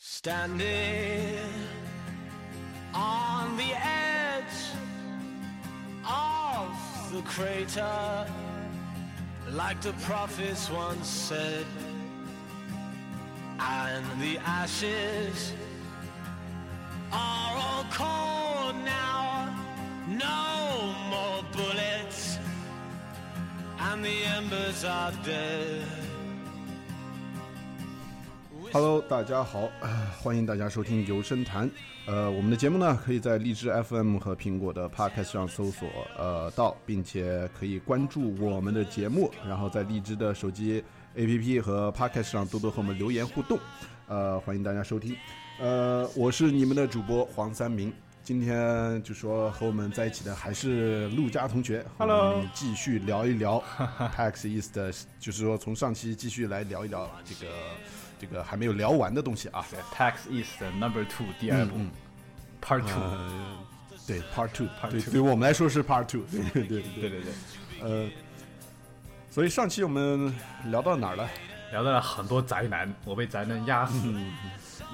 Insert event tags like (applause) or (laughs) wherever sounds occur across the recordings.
Standing on the edge of the crater, like the prophets once said, and the ashes are all cold now, no more bullets, and the embers are dead. Hello，大家好，呃 (clears throat) 欢迎大家收听游声谈。呃，我们的节目呢，可以在荔枝 FM 和苹果的 Podcast 上搜索呃到，并且可以关注我们的节目，然后在荔枝的手机 APP 和 Podcast 上多多和我们留言互动。呃，欢迎大家收听。呃，我是你们的主播黄三明。今天就说和我们在一起的还是陆佳同学 Hello 和我们继续聊一聊 PAX East，的就是说从上期继续来聊一聊这个这个还没有聊完的东西啊。Tax East 的 Number Two 第二部、嗯 Part Two，、呃，对，Part Two，Part 对，two。对我们来说是 Part Two，对 (laughs) 对对对对。对，呃，所以上期我们聊到哪儿了？聊到了很多宅男，我被宅男压死，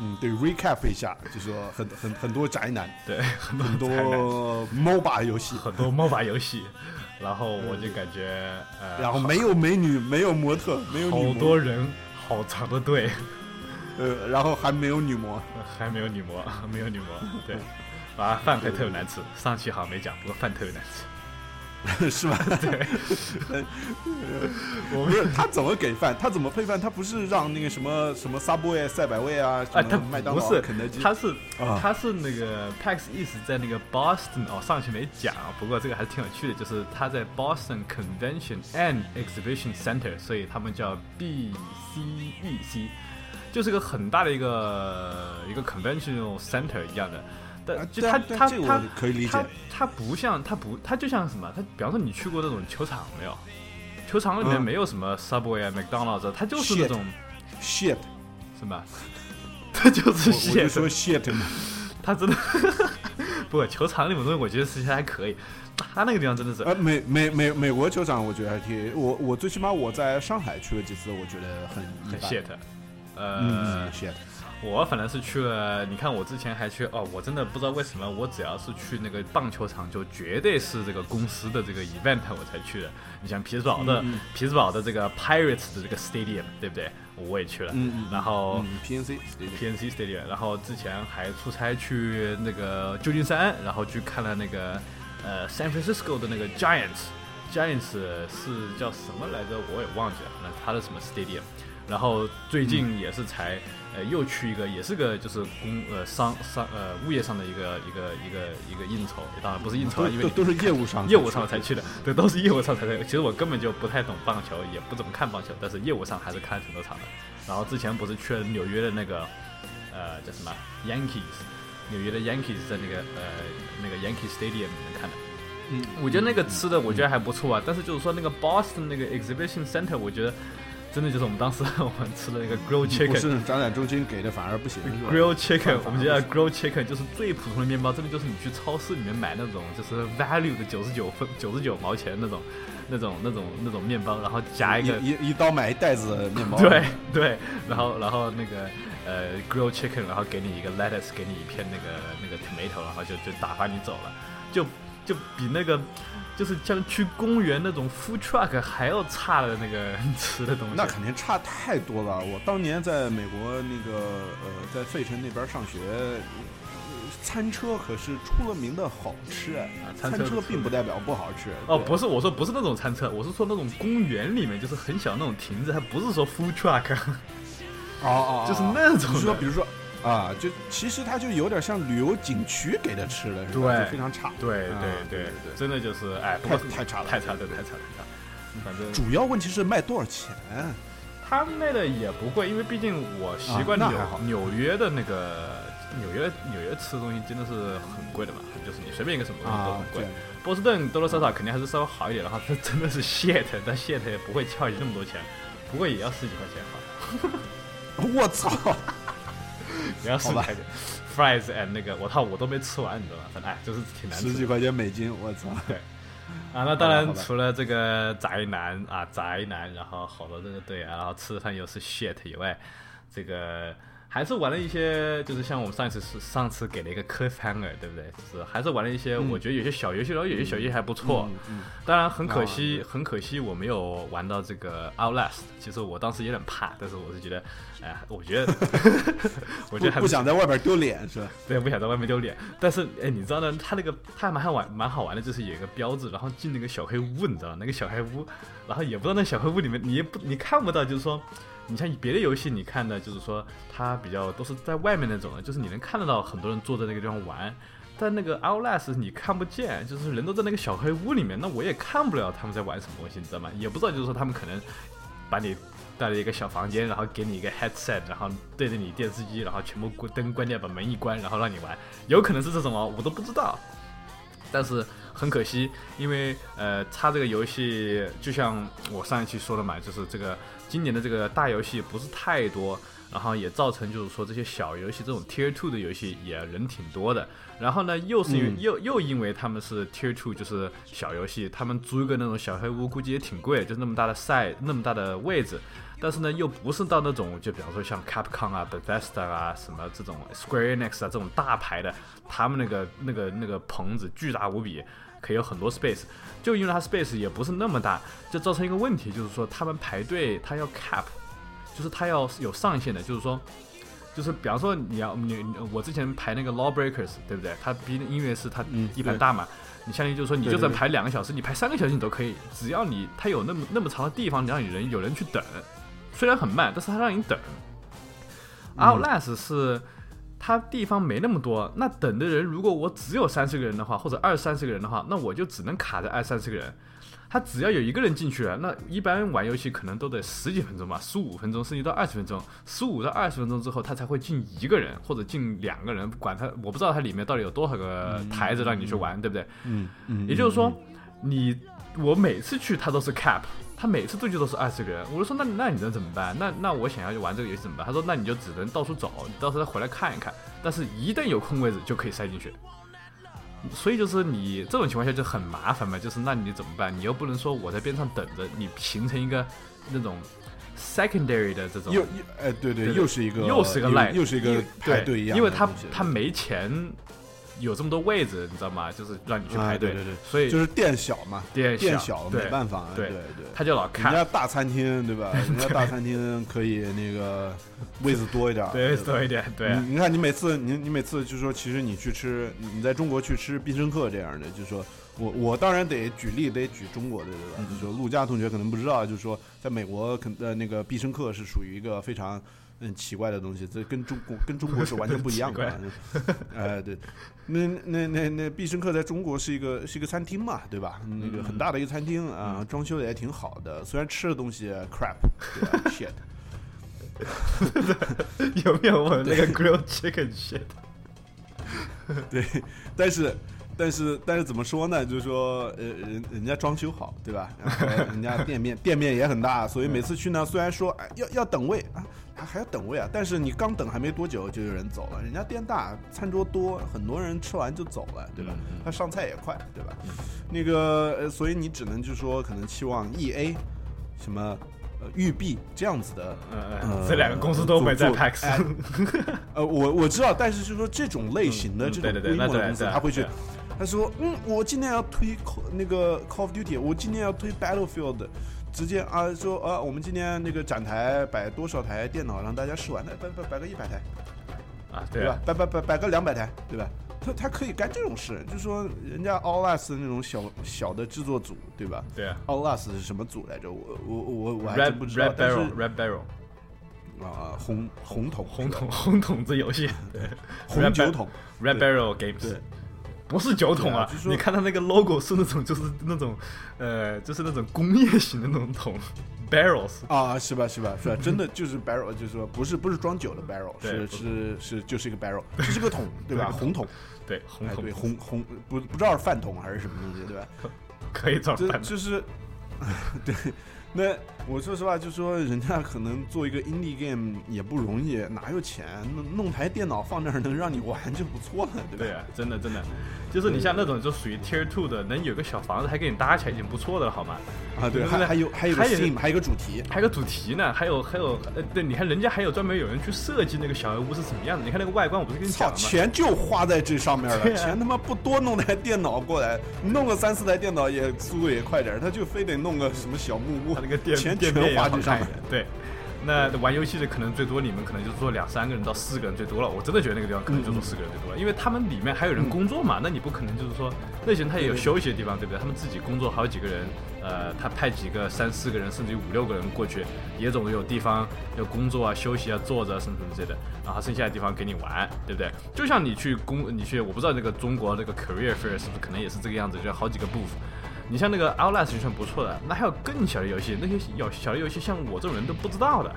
嗯，对，recap 一下，就说很很很多宅男，(laughs) 对，很多很多 MOBA 游戏，很多 MOBA 游戏，(laughs) 然后我就感觉，呃，然后没有美女，没有模特，没有女好，多人，好长的队，(laughs) 呃，然后还没有女模，还没有女模，没有女模，对，啊，饭还特别难吃，上期好像没讲，不过饭特别难吃。(laughs) 是吧？对，我不是他怎么给饭？他怎么配饭？他不是让那个什么什么 Subway、赛百味啊，啊，他什么麦当劳、不是肯德基，他是啊他是那个 PAX East 在那个 Boston 哦，上期没讲，不过这个还是挺有趣的，就是他在 Boston Convention and Exhibition Center，所以他们叫 BCEC，就是个很大的一个一个 conventional center 一样的。但啊就他他他我可以理解他他不像他不他就像什么？他比方说你去过那种球场没有？球场里面嗯没有什么 Subway 啊、McDonald's，它就是那种 shit，什么？它 (laughs) 就是我我就 shit 说 shit 嘛。他真的不过球场里面东西，我觉得实际上还可以。他那个地方真的是，呃，美美美美国球场，我觉得还挺我我最起码我在上海去了几次，我觉得很一很般。shit。呃，，shit。我反正是去了，你看我之前还去哦，我真的不知道为什么，我只要是去那个棒球场，就绝对是这个公司的这个 event 我才去的。你像匹兹堡的、嗯嗯匹兹堡的这个 Pirates 的这个 stadium，对不对？我也去了。嗯嗯然后、嗯，PNC PNC Stadium，然后之前还出差去那个旧金山，然后去看了那个呃 San Francisco 的那个 Giants，Giants 是叫什么来着？我也忘记了，那他的什么 Stadium。然后最近也是才、呃又去一个，也是个就是工呃商商呃物业上的一个一个一个一个应酬，当然不是应酬啊，因为都都是业务上业务上才去的，对，都是业务上才去。其实我根本就不太懂棒球，也不怎么看棒球，但是业务上还是看很多场的。然后之前不是去了纽约的那个呃叫什么 Yankees，纽约的 Yankees 在那个呃那个 Yankee Stadium 里面看的。嗯，我觉得那个吃的我觉得还不错啊，但是就是说那个 Boston 那个 Exhibition Center，我觉得真的就是我们当时我们吃的那个 grilled chicken。是展览中心给的，反而不行。grilled chicken，我们叫 grilled chicken，就是最普通的面包，真的就是你去超市里面买那种就是 value 的九十九分九十九毛钱那种那种那种那种面包，然后夹一个一一一刀买一袋子面包。对对，然后然后那个呃 grill chicken，然后给你一个 lettuce，给你一片那个那个 tomato，然后就就打发你走了，就就比那个就是像去公园那种 food truck 还要差的那个吃的东西。那肯定差太多了。我当年在美国那个呃，在费城那边上学，呃餐车可是出了名的好吃。餐车餐车并不代表不好吃。哦，不是，我说不是那种餐车，我是说那种公园里面就是很小那种亭子，它不是说 food truck，哦哦，就是那种你说，比如说啊，就其实它就有点像旅游景区给的吃的，是吧对就非常差。对啊对对对真的就是哎，不太过太差了太差了，太差了，太差了。反正主要问题是卖多少钱？他卖的也不贵，因为毕竟我习惯纽、纽约的那个纽约纽约吃的东西真的是很贵的嘛，就是你随便一个什么东西都啊很，贵。对，波士顿多多少少肯定还是稍微好一点，的话它真的是 shit，但 shit 也不会撬你那么多钱，不过也要十几块钱哈，(laughs) 我操！也要十几好吧块钱。fries and 那个我操我都没吃完，你知道吗？反正哎，就是挺难吃十几块钱美金，我操！啊。那当然除了这个宅男啊宅男，然后好多这个对啊，然后吃饭又是 shit 以外，这个还是玩了一些，就是像我们上一次是上次给了一个 cliffhanger，对不对？就是还是玩了一些，我觉得有些小游戏，然后有些小游戏还不错。嗯当然很可惜，啊很可惜我没有玩到这个 Outlast。其实我当时有点怕，但是我是觉得，哎呀，我觉得，(laughs) 我觉得还不不想在外边丢脸是吧？对，不想在外面丢脸。但是，哎，你知道呢？它那个它还蛮好玩，蛮好玩的，就是有一个标志，然后进那个小黑屋，你知道那个小黑屋，然后也不知道那小黑屋里面，你也不你看不到，就是说，你像别的游戏，你看的就是说它比较都是在外面那种的，就是你能看得到很多人坐在那个地方玩。但那个 Outlast 你看不见，就是人都在那个小黑屋里面，那我也看不了他们在玩什么东西，你知道吗？也不知道，就是说他们可能把你带了一个小房间，然后给你一个 headset，然后对着你电视机，然后全部关灯关掉，把门一关，然后让你玩，有可能是这种哦，我都不知道。但是很可惜，因为呃，它这个游戏就像我上一期说的嘛，就是这个今年的这个大游戏不是太多，然后也造成就是说这些小游戏这种 Tier Two 的游戏也人挺多的。然后呢，又是因为、嗯又又因为他们是 Tier Two，就是小游戏，他们租一个那种小黑屋估计也挺贵，就是那么大的 size，那么大的位置。但是呢，又不是到那种，就比方说像 Capcom 啊、Bethesda 啊、什么这种 Square Enix 啊这种大牌的，他们那个那个那个棚子巨大无比，可以有很多 space。就因为它 space 也不是那么大，就造成一个问题，就是说他们排队，他要 cap，就是他要有上限的，就是说，就是比方说你要你我之前排那个 Lawbreakers，对不对？它毕竟音乐是它嗯对一盘大嘛，你相当于就是说，你就算排两个小时，你排三个小时你都可以，只要你它有那么那么长的地方你让你人有人去等，虽然很慢，但是它让你等。Outlast 是它地方没那么多，那等的人如果我只有三十个人的话，或者二三十个人的话，那我就只能卡在二三十个人。他只要有一个人进去了，那一般玩游戏可能都得十几分钟吧，十五分钟甚至到二十分钟，十五到二十分钟之后，他才会进一个人或者进两个人，管他，我不知道它里面到底有多少个台子让你去玩，对不对？嗯嗯，也就是说，你我每次去他都是 cap，他每次对局都是二十个人，我就说那那你能怎么办？那那我想要去玩这个游戏怎么办？他说那你就只能到处找，你到时候再回来看一看，但是一旦有空位置就可以塞进去。所以就是你这种情况下就很麻烦嘛，就是那你怎么办？你又不能说我在边上等着，你形成一个那种 secondary 的这种又又哎对对，又是一个又是一个赖，又是一个因为排队一样的东西，因为他他没钱有这么多位置，你知道吗？就是让你去排队，啊对对对所以就是店小嘛，店店小没办法，对对对。他就老人看，家大餐厅对吧？(laughs) 人家大餐厅可以那个位置多一点，对吧多一点，对你你看，你每次你你每次就说，其实你去吃，你在中国去吃必胜客这样的，就说我我当然得举例，得举中国的对吧？嗯就说陆家同学可能不知道，就是说在美国肯呃那个必胜客是属于一个非常嗯奇怪的东西，这跟中国 (laughs) 跟中国是完全不一样的。哎，对，那那那那必胜客在中国是一个是一个餐厅嘛，对吧？那个很大的一个餐厅啊，装修的也挺好的，虽然吃的东西 crap，对吧？shit。(laughs) (laughs) 有没有我那个 grilled chicken shit？对，但是但是但是怎么说呢？就是说，呃，人人家装修好，对吧？然后人家店面店面也很大，所以每次去呢，虽然说哎 (laughs) 要要等位啊，还还要等位啊，但是你刚等还没多久就有人走了。人家店大，餐桌多，很多人吃完就走了，对吧？他上菜也快，对吧？那个，呃所以你只能就说可能期望 E A 什么。呃，育碧这样子的，呃，这两个公司都没在做呃，我我知道，但是就是说这种类型的嗯这种规模的公司，他会去对，他说，嗯，我今天要推 Call- 那个 Call of Duty，我今天要推 Battlefield，直接啊说啊，我们今天那个展台摆多少台电脑让大家试玩，那摆摆摆个一百台，啊，对。吧？摆摆摆摆个两百台，对吧？他他可以干这种事，就是说人家 Outlast 那种小小的制作组，对吧？对啊？Outlast 是什么组来着？我我我我还真不知道 Red，Barrel，Red Barrel，啊红红桶。红桶红桶子游戏，对。红酒桶。，Red 对 Barrel Games，对不是酒桶啊你看它那个 logo 是那种就是那种呃就是那种工业型的那种桶，barrels，啊，是吧？是吧？是吧？(laughs) 真的就是 barrel，就是说不是不是装酒的 barrel，是是是就是一个 barrel，就是个桶，(laughs) 对吧？红桶，对，红哎，桶对，红红不不知道是饭桶还是什么东西，对吧？(laughs) 可以造饭，这就是对，那我说实话，就说人家可能做一个 indie game 也不容易，哪有钱弄弄台电脑放那儿能让你玩就不错了，对吧？对啊，真的真的，就是你像那种就属于 Tier Two 的，能有个小房子还给你搭起来已经不错的了，好吗？啊，对，对还还有还有个还有 theme，还有个主题，还有个主题呢，还有还有呃，对，你看人家还有专门有人去设计那个小屋是什么样的，你看那个外观，我不是跟你，讲了吗？钱就花在这上面了，啊钱他妈不多弄台电脑过来，弄个三四台电脑也速度也快点，他就非得弄个什么小木屋，它那个电全花好看一这上。对，那玩游戏的可能最多你们可能就坐两三个人到四个人最多了。我真的觉得那个地方可能就坐四个人最多了，因为他们里面还有人工作嘛，那你不可能就是说那些人他也有休息的地方，对不对？他们自己工作好几个人，呃，他派几个三四个人甚至于五六个人过去，也总有地方要工作啊、休息啊、坐着啊什么什么之类的，然后剩下的地方给你玩，对不对？就像你去工，你去我不知道那个中国那个 career fair 是不是可能也是这个样子，就好几个 booth。你像那个 Outlast 就算不错的，那还有更小的游戏，那些小小的游戏，像我这种人都不知道的，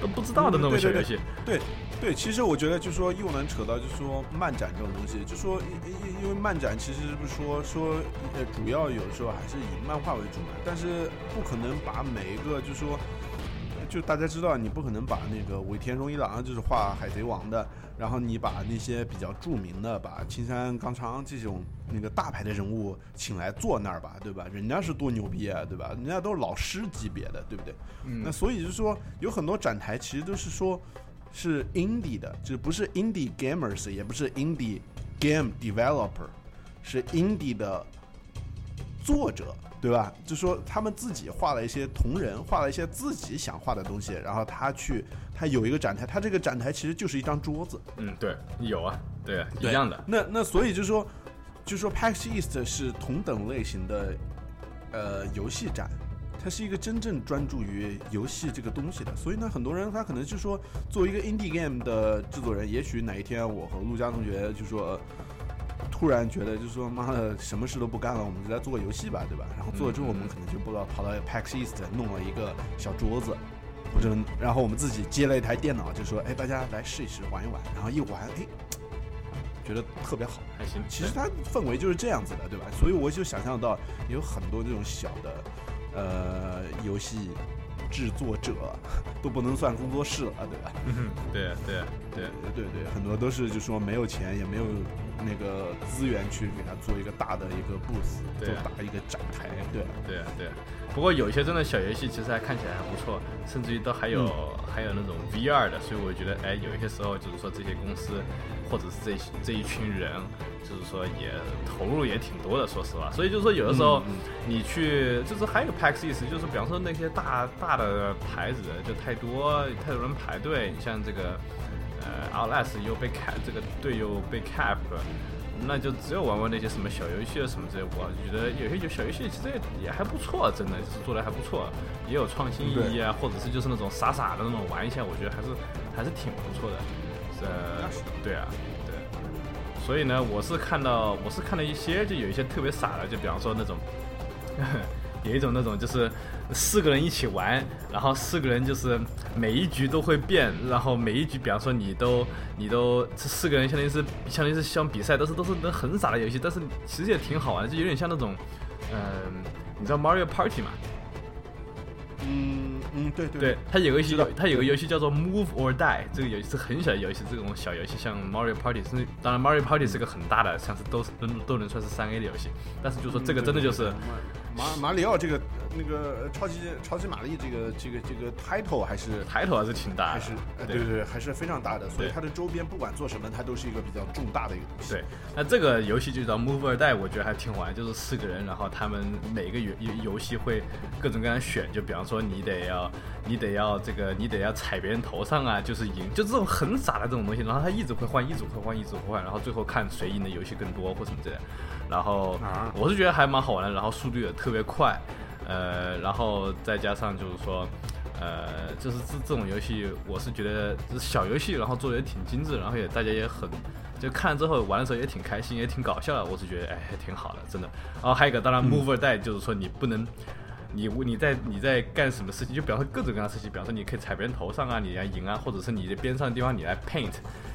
都不知道的那种小游戏。对对，其实我觉得就说又能扯到就说漫展这种东西，就说因因因为漫展其实不是说说呃主要有时候还是以漫画为主嘛，但是不可能把每一个就说。就大家知道，你不可能把那个尾田荣一郎就是画海贼王的，然后你把那些比较著名的，把青山刚昌这种那个大牌的人物请来坐那儿吧，对吧？人家是多牛逼啊，对吧？人家都是老师级别的，对不对？嗯那所以就是说，有很多展台其实都是说，是 indie 的，就是不是 indie gamers，也不是 indie game developer，是 indie 的作者，对吧？就说他们自己画了一些同人，画了一些自己想画的东西，然后他去，他有一个展台，他这个展台其实就是一张桌子，嗯，对，有啊，对，一样的。那那所以就说，就说 PAX East 是同等类型的呃游戏展，它是一个真正专注于游戏这个东西的。所以呢，很多人他可能就说，作为一个 indie game 的制作人，也许哪一天我和陆佳同学就说。突然觉得，就是说，妈的，什么事都不干了，我们就来做个游戏吧，对吧？然后做了之后，我们可能就不知道跑到 PAX East 弄了一个小桌子，或者，然后我们自己接了一台电脑，就说，哎，大家来试一试，玩一玩。然后一玩，哎，觉得特别好。还行，其实它氛围就是这样子的，对吧？所以我就想象到有很多这种小的呃游戏制作者都不能算工作室了，对吧？嗯，对对对，对对，很多都是就说没有钱，也没有那个资源去给他做一个大的一个啊做大一个展台，对。对对，不过有一些真的小游戏其实还看起来还不错，甚至于都还有、嗯还有那种 VR 的，所以我觉得哎，有一些时候就是说这些公司或者是这这一群人，就是说也投入也挺多的，说实话。所以就是说有的时候你去，就是还有 PAX East，就是比方说那些大大的牌子就太多太多人排队，你像这个呃 Outlast 又被 cap 这个队又被 cap 了。那就只有玩玩那些什么小游戏啊什么之类，我就觉得有些就小游戏其实也也还不错，真的就是做的还不错，也有创新意义啊，或者是就是那种傻傻的那种玩一下，我觉得还是还是挺不错的。呃对啊，对。所以呢，我是看到我是看了一些，就有一些特别傻的，就比方说那种，有一种那种就是四个人一起玩，然后四个人就是每一局都会变，然后每一局，比方说你都你都这四个人相当于是相当于是像比赛，但是都是那很傻的游戏，但是其实也挺好玩，就有点像那种，嗯、你知道 Mario Party 吗？嗯嗯，对对对，它有个游戏，它有个游戏叫做 Move or Die，这个游戏是很小的游戏，这种小游戏像 Mario Party 是，当然 Mario Party 是个很大的，像是都是都都能算是三 A 的游戏，但是就说这个真的就是，马马里奥这个那个超级超级玛丽这个这个这个 title 还是 title 还是挺大的，还是呃对。对对对还是非常大的，所以它的周边不管做什么，它都是一个比较重大的一个东西。对，那这个游戏就叫 Move 二代我觉得还挺好玩，就是四个人，然后他们每个游游游戏会各种各样的选，就比方说你得要你得要这个你得要踩别人头上啊，就是赢，就这种很傻的这种东西，然后他一直会换，一直会换，一直会换，然后最后看谁赢的游戏更多或什么之类的，然后啊。我是觉得还蛮好玩的，然后速度也特别快，呃，然后再加上就是说。呃，就是这这种游戏，我是觉得就是小游戏，然后做的也挺精致，然后也大家也很，就看了之后玩的时候也挺开心，也挺搞笑的。我是觉得哎，还挺好的，真的。然后还有一个，当然 Mover Die，就是说你不能，你你在你在干什么事情，就比方说各种各样的事情，比方说你可以踩别人头上啊，你来赢啊，或者是你的边上的地方你来 paint，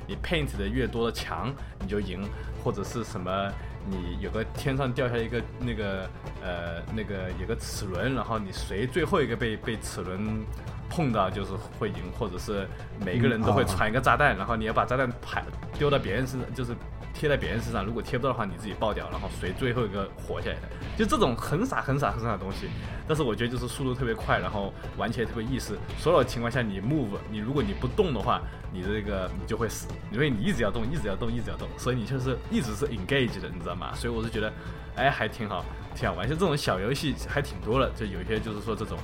你 paint 的越多的墙你就赢，或者是什么你有个天上掉下一个那个呃那个有个齿轮，然后你谁最后一个被被齿轮碰到就是会赢，或者是每个人都会传一个炸弹，然后你要把炸弹排丢到别人身上，就是贴在别人身上，如果贴不到的话，你自己爆掉，然后谁最后一个活下来的，就这种很傻很傻很傻的东西。但是我觉得就是速度特别快，然后玩起来特别意思。所有情况下你 move，你如果你不动的话，你的这个你就会死，因为你一直要动，一直要动，一直要动，所以你就是一直是 engage 的，你知道吗？所以我是觉得，哎，还挺好，挺好玩。像这种小游戏还挺多的，就有些就是说这种。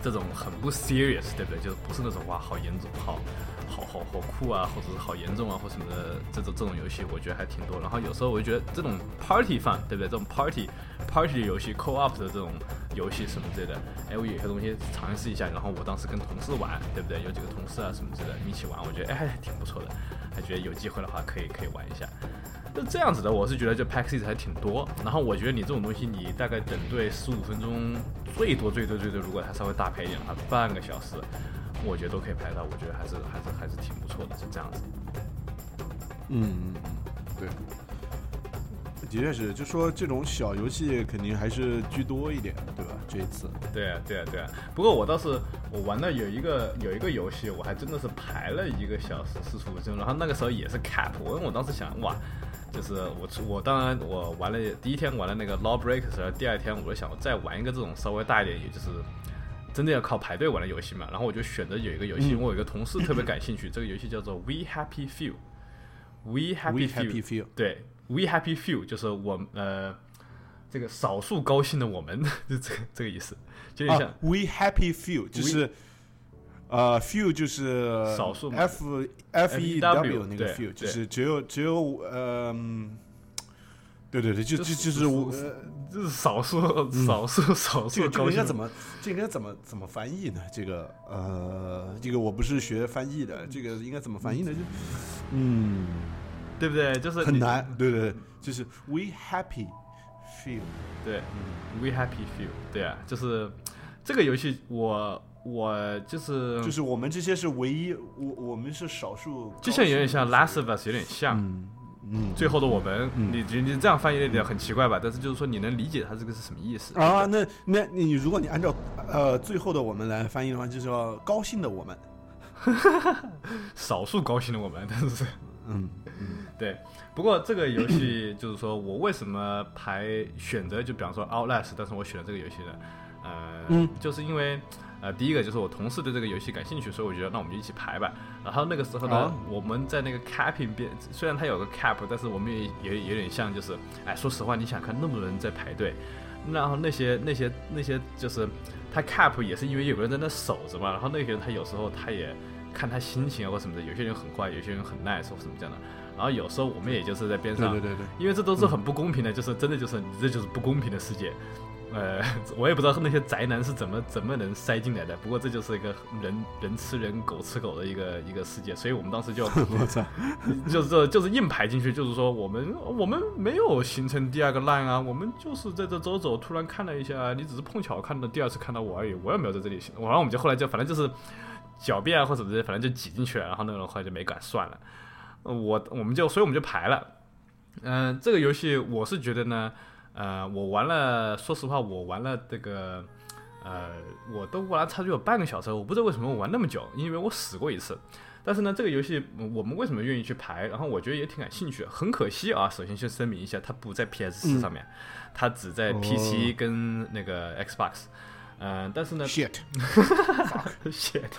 这种很不 serious，对不对？就是不是那种哇，好严重，好，好好好酷啊，或者是好严重啊，或什么的这种这种游戏，我觉得还挺多。然后有时候我就觉得这种 party fun，对不对？这种 party party 游戏，co op 的这种游戏什么之类的，哎，我有些东西尝试一下。然后我当时跟同事玩，对不对？有几个同事啊什么之类的一起玩，我觉得哎还挺不错的，还觉得有机会的话可以可以玩一下。就这样子的，我是觉得这 packs 还挺多。然后我觉得你这种东西，你大概等队十五分钟，最多最多最多，如果它稍微大牌一点的话，半个小时，我觉得都可以排到。我觉得还是还是还是挺不错的，是这样子。嗯嗯嗯，对，的确是，就说这种小游戏肯定还是居多一点，对吧？这一次，对啊，对啊，对啊。不过我倒是我玩的有一个有一个游戏，我还真的是排了一个小时四十五分钟，然后那个时候也是 cap，我因为我当时想哇。就是我我当然我玩了第一天玩了那个 Law Breakers，第二天我就想我再玩一个这种稍微大一点，也就是真的要靠排队玩的游戏嘛。然后我就选择有一个游戏，嗯我有一个同事特别感兴趣，这个游戏叫做 We Happy Few。We Happy Few，对，We Happy Few 就是我呃这个少数高兴的我们，(laughs) 就这个这个意思，就有点像啊，We Happy Few 就是。呃，few 就是少数嘛 F F E W 那个 few，就对是只有只有呃，嗯对对对，就就就是我，呃就是少数少数 (laughs) 少这个这数高兴的个应该怎么这个应该怎么怎么翻译呢？这个呃，这个我不是学翻译的，这个应该怎么翻译呢？就嗯，对不对？就是很难，对对对，就是 We Happy feel，对，We Happy feel，对啊，就是这个游戏我我就是就是我们这些是唯一，我我们是少数，就像有点像 Last of Us 有点像。嗯嗯最后的我们，嗯你你你这样翻译有点很奇怪吧？但是就是说你能理解它这个是什么意思啊，那那你如果你按照呃最后的我们来翻译的话，就是要高兴的我们，(laughs) 少数高兴的我们，但是嗯对。不过这个游戏就是说我为什么排选择就比方说 Outlast，但是我选了这个游戏呢？呃，嗯就是因为呃，第一个就是我同事对这个游戏感兴趣，所以我觉得那我们就一起排吧。然后那个时候呢，哦我们在那个 capping 边，虽然它有个 cap，但是我们也也有点像就是，哎，说实话，你想看那么多人在排队，然后那些那些那些就是他 cap 也是因为有个人在那守着嘛，然后那个人他有时候他也看他心情啊或什么的，有些人很坏，有些人很 nice 或什么这样的。然后有时候我们也就是在边上，对对对对，因为这都是很不公平的，就是真的就是你这就是不公平的世界。呃，我也不知道那些宅男是怎么怎么能塞进来的，不过这就是一个人人吃人狗吃狗的一个一个世界，所以我们当时就 (laughs) 我操，就是就是硬排进去，就是说我们我们没有形成第二个 line 啊，我们就是在这走走，突然看了一下，你只是碰巧看到第二次看到我而已，我也没有在这里，然后我们就后来就反正就是狡辩啊或者什么的，反正就挤进去了，然后那个人后来就没敢算了，呃我我们就所以我们就排了，嗯、这个游戏我是觉得呢，呃，我玩了，说实话我玩了这个。呃，我都玩了差不多有半个小时，我不知道为什么我玩那么久，因为我死过一次。但是呢，这个游戏嗯我们为什么愿意去排？然后我觉得也挺感兴趣的。很可惜啊，首先先声明一下，它不在 PS 四上面，它只在哦 PC 跟那个 Xbox。嗯、但是呢 shit，shit，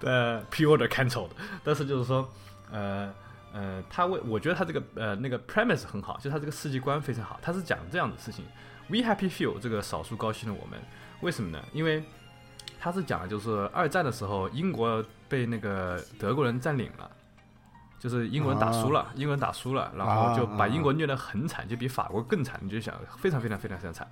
呃，(laughs) (laughs) (laughs) pre-order cancelled。但是就是说，呃呃，他为我觉得他这个呃那个 premise 很好，就他这个世界观非常好。他是讲这样的事情：We happy few 这个少数高兴的我们，为什么呢？因为他是讲的就是二战的时候，英国被那个德国人占领了。就是英国人打输了，英国人打输了，然后就把英国虐得很惨，就比法国更惨。你就想，非常非常非常非常惨。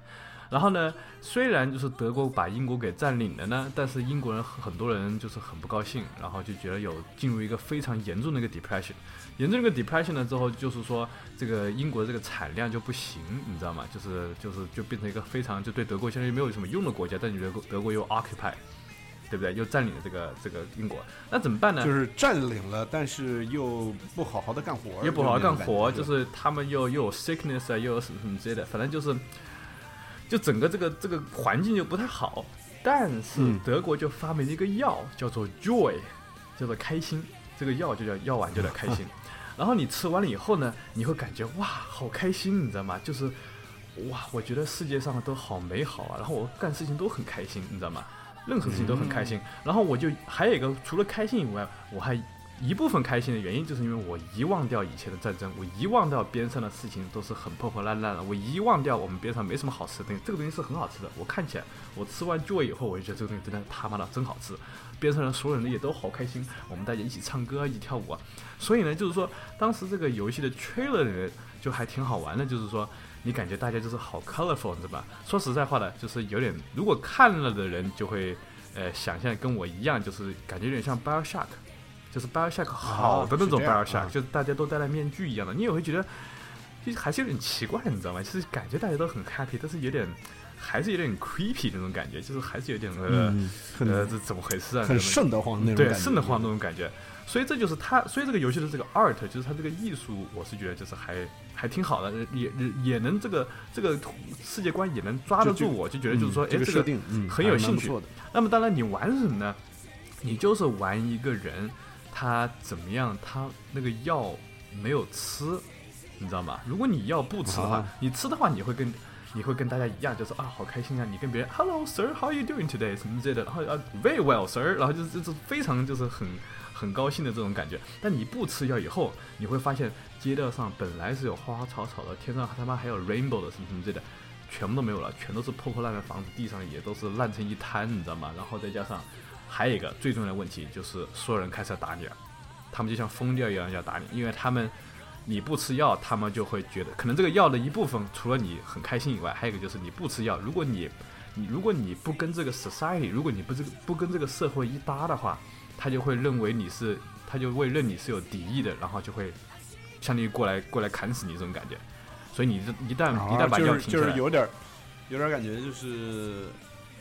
然后呢，虽然就是德国把英国给占领了呢，但是英国人很多人就是很不高兴，然后就觉得有进入一个非常严重的一个 depression。严重一个 depression 了之后，就是说这个英国这个产量就不行，你知道吗？就是就是就变成一个非常就对德国相当于没有什么用的国家，但你德国德国又 occupy。对不对？又占领了这个这个英国，那怎么办呢？就是占领了，但是又不好好的干活，也不好好干活，就就是他们又又有 sickness 啊，又有什么什么之类的，反正就是，就整个这个这个环境就不太好。但是嗯德国就发明了一个药，叫做 joy，叫做开心。这个药就叫药丸，就叫开心。(laughs) 然后你吃完了以后呢，你会感觉哇，好开心，你知道吗？就是哇，我觉得世界上都好美好啊，然后我干事情都很开心，你知道吗？任何事情都很开心。然后我就还有一个，除了开心以外，我还一部分开心的原因，就是因为我遗忘掉以前的战争，我遗忘掉边上的事情都是很破破烂烂的，我遗忘掉我们边上没什么好吃的东西，这个东西是很好吃的。我看起来，我吃完 joy 以后，我就觉得这个东西真的他妈的真好吃。边上的所有人也都好开心，我们大家一起唱歌，一起跳舞啊。所以呢，就是说当时这个游戏的 trailer 呢，就还挺好玩的，就是说你感觉大家就是好 colorful，对吧？说实在话的，就是有点，如果看了的人就会呃想象跟我一样，就是感觉有点像 BioShock，就是 BioShock 好的那种 BioShock，、啊就是大家都戴了面具一样的，你也会觉得就还是有点奇怪，你知道吗？就是感觉大家都很 happy，但是有点还是有点 creepy 那种感觉，就是还是有点呃、嗯，呃这怎么回事啊？很瘆得慌那种对，瘆得慌那种感觉。所以这就是它，所以这个游戏的这个 art，就是它这个艺术，我是觉得就是还还挺好的，也也也能这个这个世界观也能抓得住我，就觉得就是说，哎，这个设定嗯很有兴趣那么当然，你玩什么呢？你就是玩一个人，他怎么样？他那个药没有吃，你知道吗？如果你药不吃的话，啊你吃的话，你会跟你会跟大家一样，就是啊，好开心啊！你跟别人 Hello sir，How are you doing today？什么之类的，然后啊 Very well sir，然后就是就是非常就是很很高兴的这种感觉。但你不吃药以后，你会发现街道上本来是有花花草草的，天上他妈还有 rainbow 的什么什么之类的。全部都没有了，全都是破破烂烂的房子，地上也都是烂成一滩，你知道吗？然后再加上还有一个最重要的问题，就是所有人开始要打你了，他们就像疯掉一样要打你，因为他们你不吃药，他们就会觉得可能这个药的一部分除了你很开心以外，还有一个就是你不吃药，如果你你如果你不跟这个 society，如果你不这个不跟这个社会一搭的话，他就会认为你是，他就会认你是有敌意的，然后就会相当于过来过来砍死你这种感觉。所以你这一旦一旦把药停下来，是有点儿有点儿感觉就是，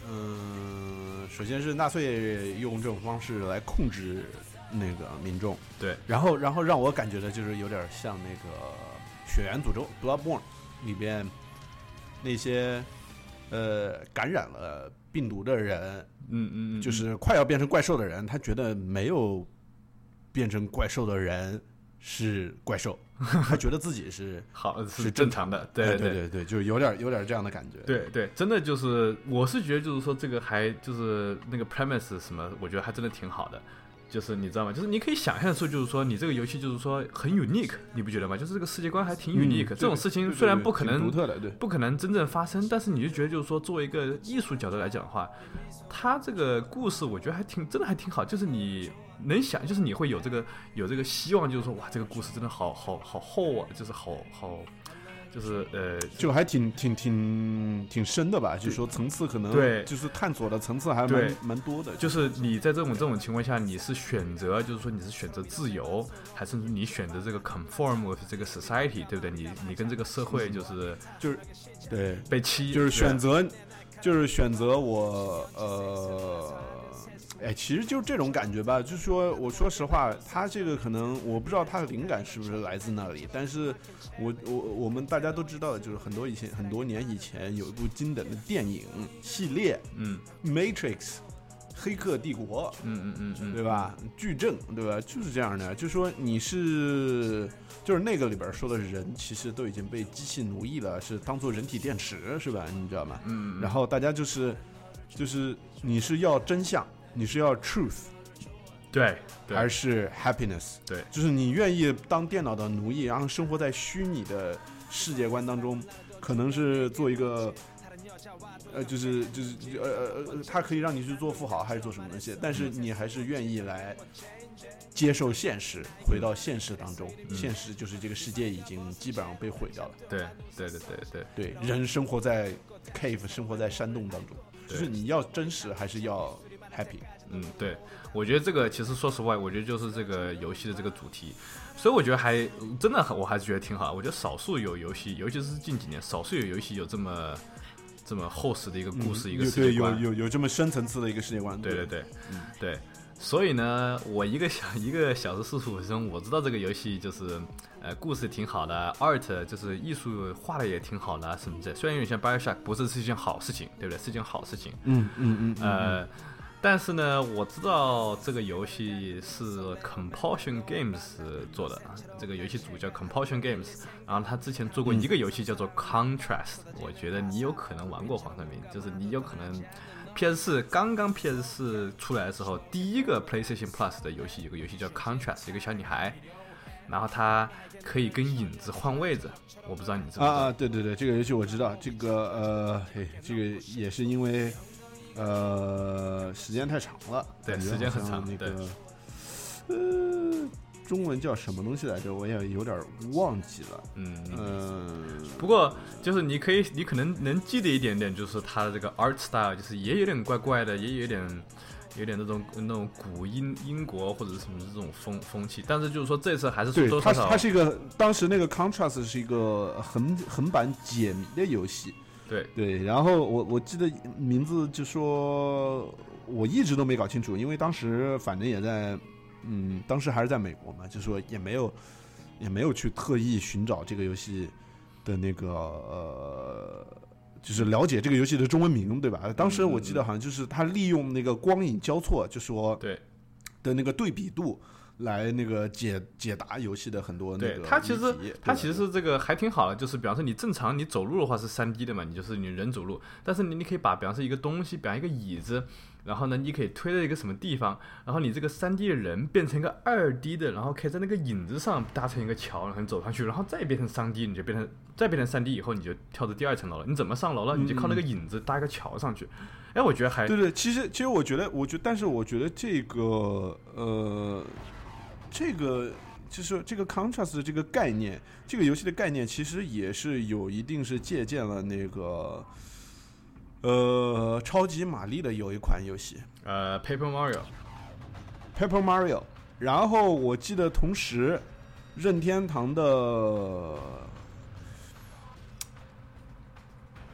嗯，首先是纳粹用这种方式来控制那个民众，对，然后然后让我感觉的就是有点像那个《血缘诅咒》（Bloodborne） 里边那些呃感染了病毒的人，嗯嗯嗯，就是快要变成怪兽的人，他觉得没有变成怪兽的人是怪兽，他觉得自己是 (laughs) 好是是正常的，对哎对对对，就是有点有点这样的感觉。对对，真的就是，我是觉得就是说这个还就是那个 premise 什么，我觉得还真的挺好的。就是你知道吗？就是你可以想象出，就是说你这个游戏就是说很 unique，你不觉得吗？就是这个世界观还挺 unique，、这种事情虽然不可能嗯独特的，对，不可能真正发生，但是你就觉得就是说，作为一个艺术角度来讲的话，它这个故事我觉得还挺真的还挺好，就是你能想，就是你会有这个有这个希望，就是说哇，这个故事真的好好好厚啊，就是好好就是呃，就还挺挺挺挺深的吧？就是说层次可能对就是探索的层次还蛮蛮多的。就是你在这种这种情况下，你是选择，就是说你是选择自由，还是你选择这个 conform with 这个 society，对不对？你你跟这个社会就是就是对，被欺，就是选择，就是选择我呃，哎，其实就是这种感觉吧。就是说，我说实话，他这个可能我不知道他的灵感是不是来自那里，但是我我我们大家都知道，就是很多以前很多年以前有一部经典的电影系列嗯《Matrix》。黑客帝国，嗯嗯嗯嗯，对吧？矩阵，对吧？就是这样的。就说你是，就是那个里边说的人，其实都已经被机器奴役了，是当做人体电池，是吧？你知道吗？嗯，嗯然后大家就是，就是你是要真相，你是要 truth，对对还是 happiness？对就是你愿意当电脑的奴役，然后生活在虚拟的世界观当中，可能是做一个。呃，就是就是呃呃呃，它可以让你去做富豪，还是做什么东西？但是你还是愿意来接受现实，回到现实当中。嗯现实就是这个世界已经基本上被毁掉了。对对对对对。对，人生活在 cave，生活在山洞当中，就是你要真实还是要 happy？嗯，对，我觉得这个其实说实话，我觉得就是这个游戏的这个主题，所以我觉得还真的很，我还是觉得挺好。我觉得少数有游戏，尤其是近几年，少数有游戏有这么这么厚实的一个故事，一个世界观。有有这么深层次的一个世界观，对对对，嗯对。所以呢，我一个小一个小时四十五分钟，我知道这个游戏就是，呃，故事挺好的，art 就是艺术画的也挺好的，什么的。虽然有点像 BioShock，不是是一件好事情，对不对？是一件好事情。嗯嗯嗯嗯，呃，但是呢，我知道这个游戏是 Compulsion Games 做的，啊，这个游戏组叫 Compulsion Games，然后他之前做过一个游戏叫做 Contrast，、我觉得你有可能玩过黄晓明，就是你有可能 PS 四刚刚 PS 四出来的时候，第一个 PlayStation Plus 的游戏，有个游戏叫 Contrast，一个小女孩，然后她可以跟影子换位置，我不知道你知不知道。啊，对对对，这个游戏我知道，这个呃，嘿，这个也是因为呃时间太长了，对时间很长对那个呃，中文叫什么东西来着？我也有点忘记了。嗯，嗯，不过就是你可以，你可能能记得一点点，就是他的这个 art style，就是也有点怪怪的，也有点有点那种那种古英英国或者是什么这种风风气。但是就是说这次还是多多少少是它是一个当时那个 Contrast 是一个横横版解谜的游戏，对对，然后我我记得名字就说，我一直都没搞清楚，因为当时反正也在，嗯，当时还是在美国嘛，就说也没有也没有去特意寻找这个游戏的那个呃，就是了解这个游戏的中文名，对吧？当时我记得好像就是他利用那个光影交错，就说对的那个对比度。来那个解解答游戏的很多那对个，它其实它其实是这个还挺好的，就是比方说你正常你走路的话是三 D 的嘛，你就是你人走路，但是你你可以把比方说一个东西，比方一个椅子。然后呢，你可以推到一个什么地方，然后你这个三 D 的人变成一个二 D 的，然后可以在那个影子上搭成一个桥，然后你走上去，然后再变成三 D，你就变成再变成三 D 以后，你就跳到第二层楼了。你怎么上楼了？你就靠那个影子搭一个桥上去。哎，我觉得还对对，其实其实我觉得，我觉但是我觉得这个呃，这个就是这个 contrast 的这个概念，这个游戏的概念其实也是有一定是借鉴了那个呃超级玛丽的有一款游戏。呃 Paper Mario，Paper Mario，然后我记得同时任天堂的。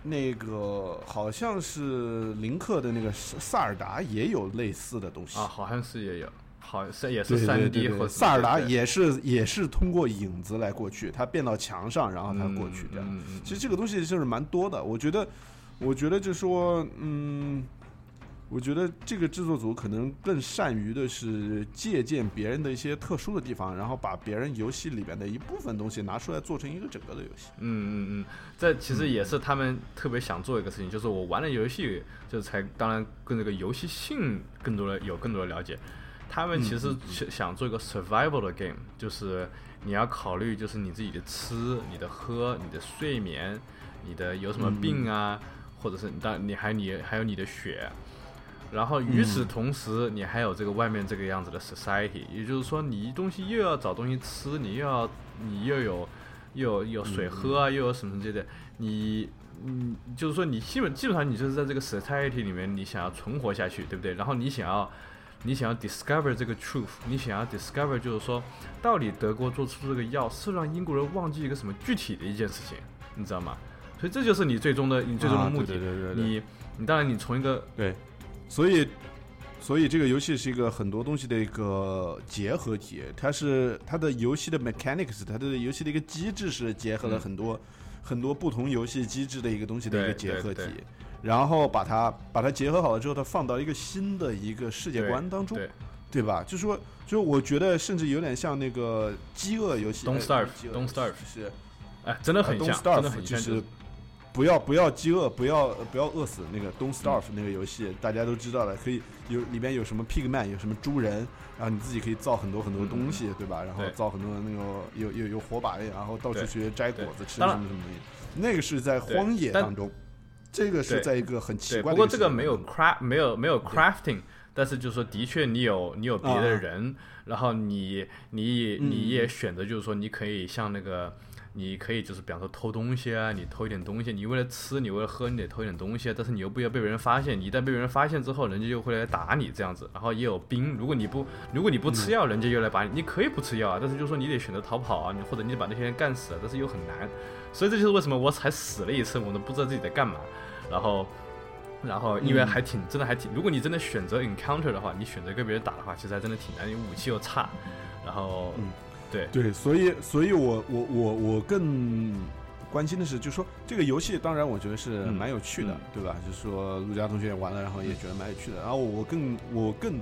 那个好像是林克的那个萨萨尔达也有类似的东西。啊，好像是也有，好是也是三 D 对或萨尔达也是也是通过影子来过去，它变到墙上，然后它过去这样。嗯嗯嗯其实这个东西就是蛮多的，我觉得，我觉得就说，嗯，我觉得这个制作组可能更善于的是借鉴别人的一些特殊的地方，然后把别人游戏里边的一部分东西拿出来做成一个整个的游戏。嗯嗯嗯，这其实也是他们特别想做一个事情，就是我玩了游戏，就是才当然跟这个游戏性更多的有更多的了解。他们其实想想做一个 survival 的 game，就是你要考虑就是你自己的吃、你的喝、你的睡眠、你的有什么病啊，或者是你当你还你还有你的血。然后与此同时，你还有这个外面这个样子的 society，也就是说，你东西又要找东西吃，你又要你又有又有有水喝啊，又有什么之类的，你嗯，就是说你基本基本上你就是在这个 society 里面，你想要存活下去，对不对？然后你想要你想要 discover 这个 truth，你想要 discover 就是说，到底德国做出这个药是让英国人忘记一个什么具体的一件事情，你知道吗？所以这就是你最终的你最终的啊目的。对对对对对你你当然你从一个对，所以，所以这个游戏是一个很多东西的一个结合体，它是它的游戏的 mechanics，它的游戏的一个机制是结合了嗯很多、很多不同游戏机制的一个东西的一个结合体对对，然后把它把它结合好了之后，它放到一个新的一个世界观当中，对。对吧？就说，就我觉得甚至有点像那个饥饿游戏 Don't 哎 Starve，是。哎，真的很呃像，Don't 真的 Starve 很像，就是不要不要饥饿，不要不要饿死那个 Don't Starve 那个游戏，大家都知道了，可以有里边有什么 Pigman，有什么猪人，然后你自己可以造很多很多东西，对吧？然后造很多那个有有有火把，然后到处去摘果子吃什么什么东西，那个是在荒野当中，这个是在一个很奇，怪的。不过这个没有 craft，没有没有 crafting，但是就是说，的确你有你有别的人，然后你你你也选择就是说，你可以像那个。你可以就是比方说偷东西啊，你偷一点东西，你为了吃，你为了喝，你得偷一点东西啊，但是你又不要被别人发现，你一旦被别人发现之后，人家就会来打你这样子，然后也有兵，如果你不如果你不吃药，人家又来把你，你可以不吃药啊，但是就是说你得选择逃跑啊，你或者你得把那些人干死啊，但是又很难，所以这就是为什么我才死了一次，我都不知道自己在干嘛。然后。然后，因为还挺真的，还挺。如果你真的选择 encounter 的话，你选择跟别人打的话，其实还真的挺难，因为武器又差。然后，嗯，对对，所以，所以我我我我更关心的是，就是说这个游戏，当然我觉得是蛮有趣的，对吧？就是说陆佳同学也玩了，然后也觉得蛮有趣的。然后我更我更。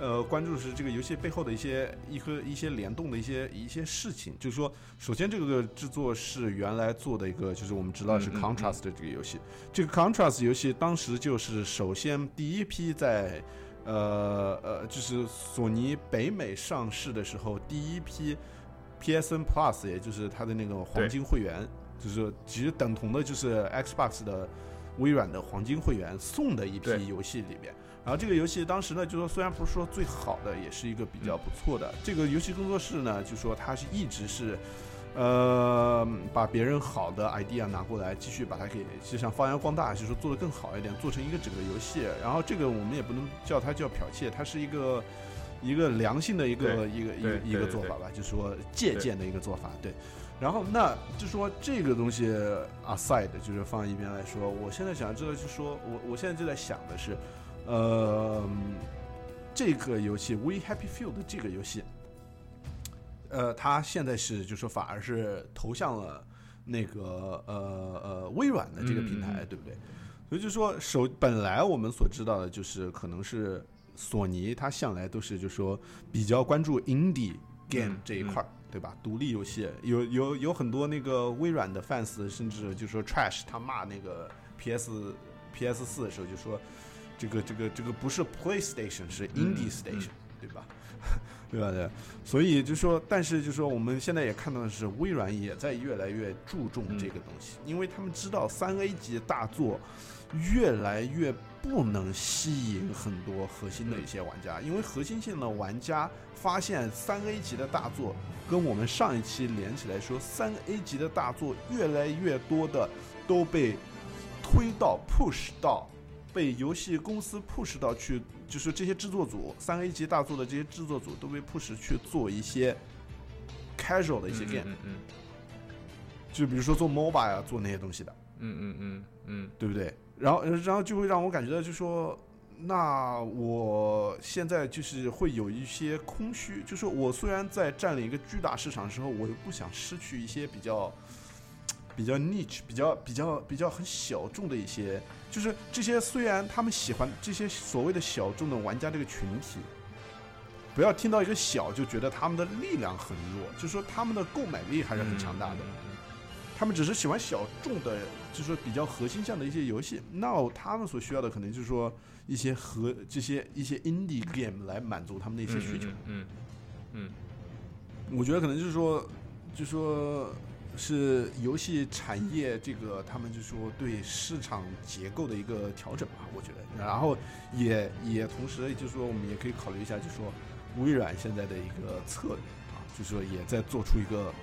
呃，关注是这个游戏背后的一些一和一些联动的一些一些事情，就是说，首先这个制作是原来做的一个，就是我们知道是 Contrast 的这个游戏，这个 Contrast 游戏当时就是首先第一批在，呃呃，就是索尼北美上市的时候，第一批 PSN Plus，也就是它的那个黄金会员，就是其实等同的就是 Xbox 的微软的黄金会员送的一批游戏里边。然后这个游戏当时呢，就说虽然不是说最好的，也是一个比较不错的。这个游戏工作室呢，就说它是一直是，呃，把别人好的 idea 拿过来，继续把它给就像发扬光大，就是说做得更好一点，做成一个整个游戏。然后这个我们也不能叫它叫剽窃，它是一个一个良性的一个一个一个一个做法吧，就是说借鉴的一个做法。对。然后那就说这个东西 aside，就是放一边来说，我现在想知道，就说我我现在就在想的是。呃，这个游戏《We Happy Few》的这个游戏，呃，它现在是就说反而是投向了那个呃呃微软的这个平台，对不对？所以就说手本来我们所知道的就是可能是索尼，它向来都是就说比较关注 indie game 这一块儿，对吧？独立游戏有有有很多那个微软的 fans，甚至就说 trash，他骂那个 PS PS 四的时候就说。这个这个这个不是 PlayStation，是 Indie Station，对吧？(laughs) 对吧？对，所以就说，但是就说，我们现在也看到的是，微软也在越来越注重这个东西，因为他们知道三 A 级大作越来越不能吸引很多核心的一些玩家，因为核心性的玩家发现三 A 级的大作跟我们上一期连起来说，三 A 级的大作越来越多的都被推到 push 到。被游戏公司 push 到去，就是这些制作组，三 A 级大作的这些制作组都被 push 去做一些 casual 的一些 game，嗯嗯，就比如说做 MOBA 呀啊，做那些东西的，嗯嗯嗯嗯，对不对？然后然后就会让我感觉到，就说，那我现在就是会有一些空虚，就是我虽然在占领一个巨大市场的时候，我又不想失去一些比较。比较 niche，比较比较比较很小众的一些，就是这些虽然他们喜欢这些所谓的小众的玩家这个群体，不要听到一个小就觉得他们的力量很弱，就说他们的购买力还是很强大的，他们只是喜欢小众的，就是说比较核心向的一些游戏，那他们所需要的可能就是说一些和这些一些 indie game 来满足他们的一些需求，嗯嗯，我觉得可能就是说，就说。是游戏产业这个他们就说对市场结构的一个调整吧，我觉得，然后也也同时就是说我们也可以考虑一下，就是说微软现在的一个策略啊，就是说也在做出一个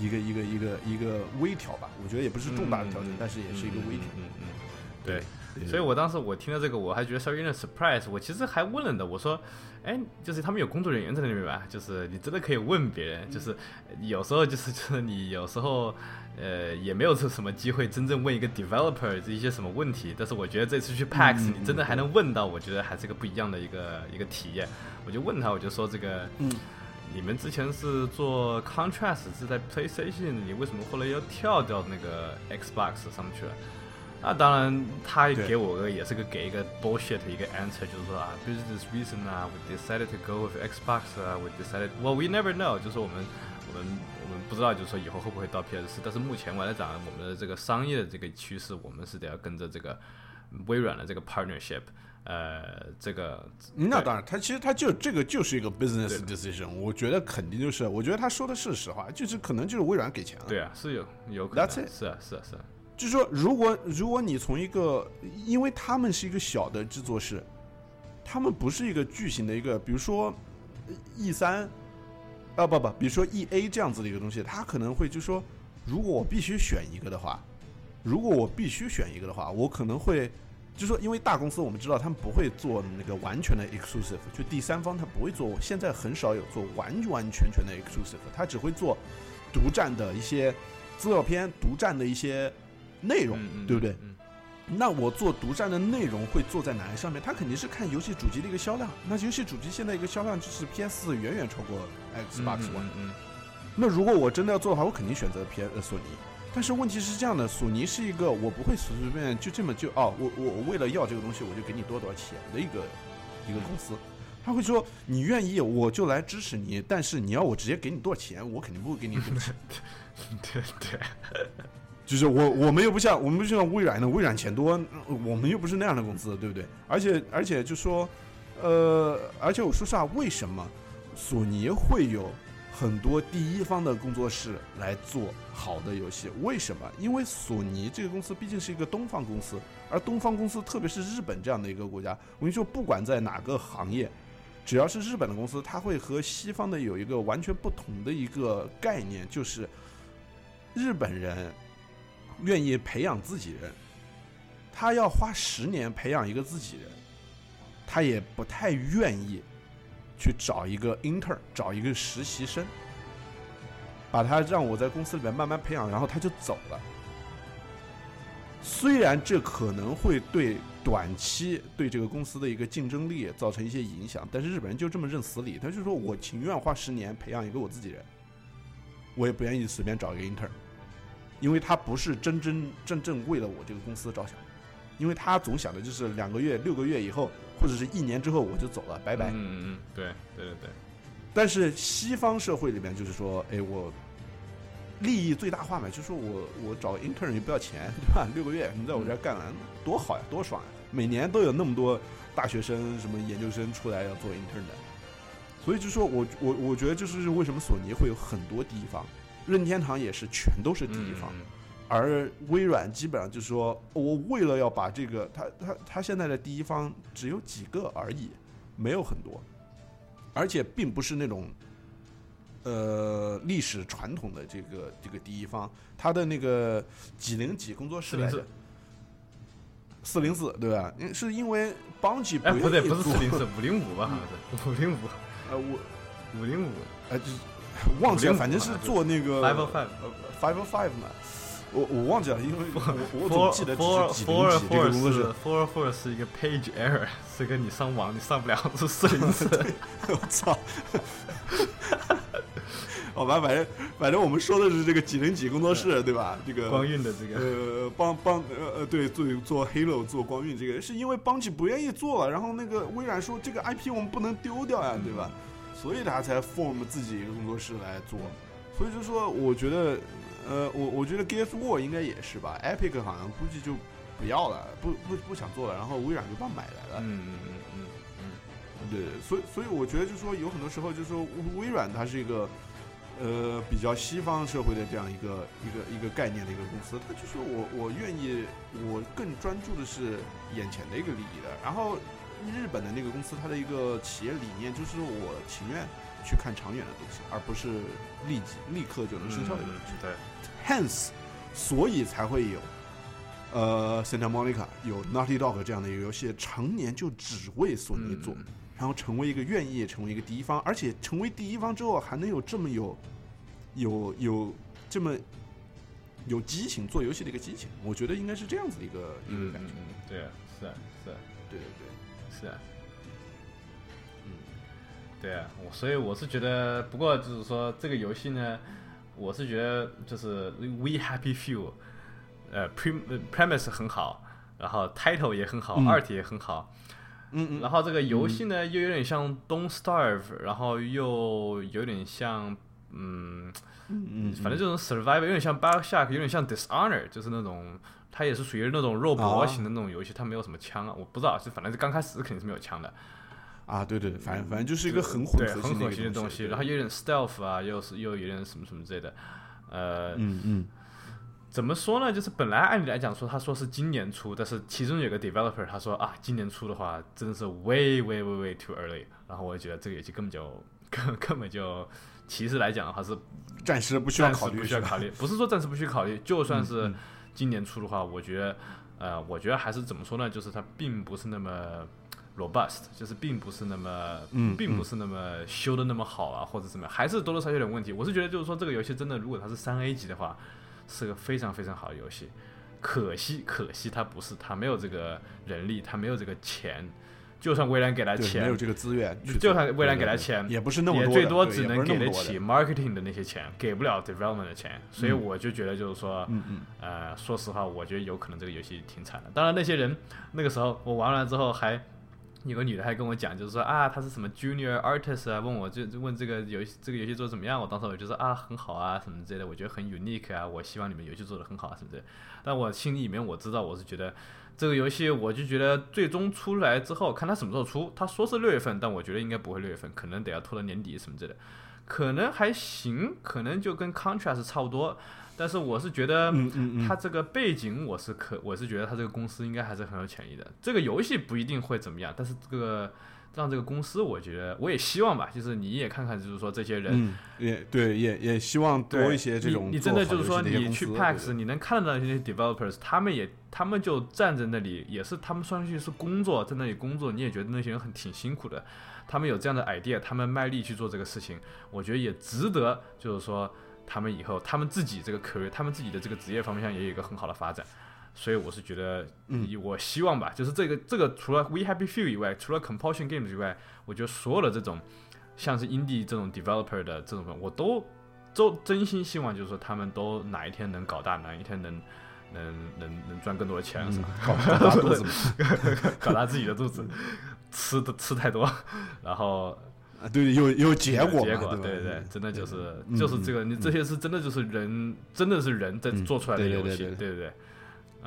一个一个一个一个微调吧，我觉得也不是重大的调整，但是也是一个微调，嗯嗯，对。所以我当时我听到这个，我还觉得稍微有点 surprise。我其实还问了的，我说，哎，就是他们有工作人员在那边吧？就是你真的可以问别人，就是有时候就是就是你有时候呃也没有这什么机会真正问一个 developer 这一些什么问题。但是我觉得这次去 PAX，你真的还能问到，我觉得还是个不一样的一个一个体验。我就问他，我就说这个，嗯，你们之前是做 contrast 是在 PlayStation，你为什么后来要跳到那个 Xbox 上去了？那当然，他给我个也是个给一个 bullshit 一个 answer，就是说啊，business reason 啊，we decided to go with Xbox 啊，we decided，well we never know，就是我们我们我们不知道，就是说以后会不会到 PS 四，但是目前我来讲，我们的这个商业的这个趋势，我们是得要跟着这个微软的这个 partnership，呃，这个那当然，他其实他就这个就是一个 business decision，我觉得肯定就是，我觉得他说的是实话，就是可能就是微软给钱了，对啊，是有有可能，是啊是啊是啊。就是说，如果如果你从一个，因为他们是一个小的制作室，他们不是一个巨型的一个，比如说 E 三，啊不不，比如说 E A 这样子的一个东西，他可能会就说，如果我必须选一个的话，如果我必须选一个的话，我可能会就说，因为大公司我们知道他们不会做那个完全的 exclusive，就第三方他不会做，现在很少有做完完全全的 exclusive，他只会做独占的一些资料片，独占的一些。内容，对不对？嗯那我做独占的内容会做在哪个上面？他肯定是看游戏主机的一个销量。那游戏主机现在一个销量就是 PS 远远超过 Xbox 嗯 One。嗯嗯那如果我真的要做的话，我肯定选择 P 呃索尼。但是问题是这样的，索尼是一个我不会随随便便就这么就哦，我我我为了要这个东西，我就给你多少多少钱的一个一个公司。他会说你愿意我就来支持你，但是你要我直接给你多少钱，我肯定不会给你。(laughs) 对对，就是我我们又不像我们不像微软的，微软钱多，我们又不是那样的公司，对不对？而且而且就说，呃，而且我说实话，为什么索尼会有很多第一方的工作室来做好的游戏？为什么？因为索尼这个公司毕竟是一个东方公司，而东方公司，特别是日本这样的一个国家，我跟你说，不管在哪个行业。只要是日本的公司，它会和西方的有一个完全不同的一个概念，就是日本人愿意培养自己人，他要花十年培养一个自己人，他也不太愿意去找一个 intern，找一个实习生，把他让我在公司里面慢慢培养，然后他就走了。虽然这可能会对短期对这个公司的一个竞争力造成一些影响，但是日本人就这么认死理，他就说我情愿花十年培养一个我自己人，我也不愿意随便找一个 inter，。因为他不是真真正正为了我这个公司着想，因为他总想的就是两个月、六个月以后，或者是一年之后我就走了，拜拜。嗯嗯嗯，对对对对，但是西方社会里面就是说，哎，我利益最大化嘛，就是说我我找 intern 也不要钱，对吧？(laughs) 六个月你在我这儿干完多好呀，多爽呀！每年都有那么多大学生、什么研究生出来要做 intern 的，所以就说我我我觉得就是为什么索尼会有很多第一方。任天堂也是，全都是第一方，嗯而微软基本上就是说，我为了要把这个，他他他现在的第一方只有几个而已，没有很多，而且并不是那种，呃，历史传统的这个这个第一方，他的那个几零几工作室来着四零四对吧？因是因为邦吉哎，不对，愿意做不是四零四，(laughs) 五零五吧？好像是五零五，呃，五五零五呃就是忘记了，反正是做那个，five five。呃，Five Five 嘛，我我忘记了，因为我我总记得只 four 是几 four 零几这个作室。four four 是一个 page error，是个你上网你上不了，是四零四。我操！好吧，反正反正我们说的是这个几零几工作室，对吧？这个光晕的这个，呃，帮帮呃呃，对，做做 Halo 做光晕这个，是因为邦吉不愿意做了，然后那个微软说这个 IP 我们不能丢掉呀，对吧？所以他才 form 自己一个工作室来做。所以就说，我觉得，呃，我我觉得 Gears War 应该也是吧，Epic 好像估计就不要了，不不不想做了，然后微软就把它买来了。嗯嗯嗯嗯对，所以所以我觉得就是说，有很多时候就是说，微软它是一个呃比较西方社会的这样一个一个一个概念的一个公司，它就是我我愿意，我更专注的是眼前的一个利益的。然后日本的那个公司，它的一个企业理念就是我情愿去看长远的东西，而不是立即立刻就能嗯，生效的东西。对，Hence，所以才会有呃 Santa Monica 有 Naughty Dog 这样的一个游戏，常年就只为索尼做。嗯然后成为一个愿意成为一个第一方，而且成为第一方之后还能有这么有有有这么有激情做游戏的一个激情，我觉得应该是这样子的一个一嗯个感觉。嗯，对啊，是啊是啊对对对，是。啊，嗯，对啊，我所以我是觉得，不过就是说这个游戏呢，我是觉得就是 We Happy Few，呃，pre 呃 premise 很好，然后 title 也很好、嗯。a r t 也很好，嗯嗯，然后这个游戏呢、又有点像 Don't Starve，然后又有点像嗯，嗯嗯，反正这种 survival 有点像 BioShock，有点像 Dishonor，就是那种它也是属于那种肉搏啊型的那种游戏，它没有什么枪啊，我不知道，就反正是刚开始肯定是没有枪的。啊，对对对，反正反正就是一个很混，合心的东西，然后有点 stealth 啊，又是又有点什么什么之类的，呃，嗯嗯。怎么说呢？就是本来按理来讲说，他说是今年出，但是其中有个 developer 他说啊，今年出的话真的是 way way way way too early，然后我就觉得这个游戏根本就根 (laughs) 根本就，其实来讲的话是暂时不需要考虑，不需要考虑，不是说暂时不需要考虑，就算嗯是嗯今年出的话，我觉得，呃，我觉得还是怎么说呢？就是它并不是那么 robust，就是并不是那么，嗯并不是那么修的那么好啊，或者怎么样，还是多多少少有点问题。我是觉得，就是说这个游戏真的，如果它是三 A 级的话，是个非常非常好的游戏。可惜，可惜它不是，它没有这个人力，它没有这个钱。就算微软给他，钱，没有这个资源，就算微软给他钱，也不是那么也多也，最多只能给得起 marketing 的那些钱，给不了 development 的钱。所以嗯我就觉得就是说，嗯嗯，呃，说实话，我觉得有可能这个游戏挺惨的。当然，那些人那个时候我玩完之后还。有个女的还跟我讲，就是说啊，她是什么 junior artist 啊，问我就就问这个游戏这个游戏做的怎么样？我当时我就说啊，很好啊，什么之类的，我觉得很 unique 啊，我希望你们游戏做的很好啊，什么之类的。但我心里面我知道，我是觉得这个游戏，我就觉得最终出来之后，看它什么时候出。他说是六月份，但我觉得应该不会六月份，可能得要拖到年底什么之类的。可能还行，可能就跟 Contrast 差不多。但是我是觉得，嗯嗯嗯它这个背景我是可，我是觉得他这个公司应该还是很有潜力的。这个游戏不一定会怎么样，但是这个让这个公司，我觉得我也希望吧，就是你也看看，就是说这些人，嗯，也对，也也希望多一些这种你你真的就是说，你去 PAX，对你能看到那些 developers，他们也他们就站在那里，也是他们算上去是工作，在那里工作，你也觉得那些人很挺辛苦的。他们有这样的 idea，他们卖力去做这个事情，我觉得也值得，就是说他们以后他们自己这个 career，他们自己的这个职业方向也有一个很好的发展。所以我是觉得，嗯。以我希望吧，就是这个这个除了 We Happy Few 以外，除了 Compulsion Games 以外，我觉得所有的这种像是 indie 这种 developer 的这种，我都都真心希望，就是说他们都哪一天能搞大，哪一天能能能能赚更多的钱，是吧？搞搞大肚子，(laughs) 搞大自己的肚子，吃的吃太多，(laughs) 然后啊对，有有结果，结果对对对，真的就是嗯就是这个，你这些是真的就是人，真的是人在嗯做出来的游戏，对对对，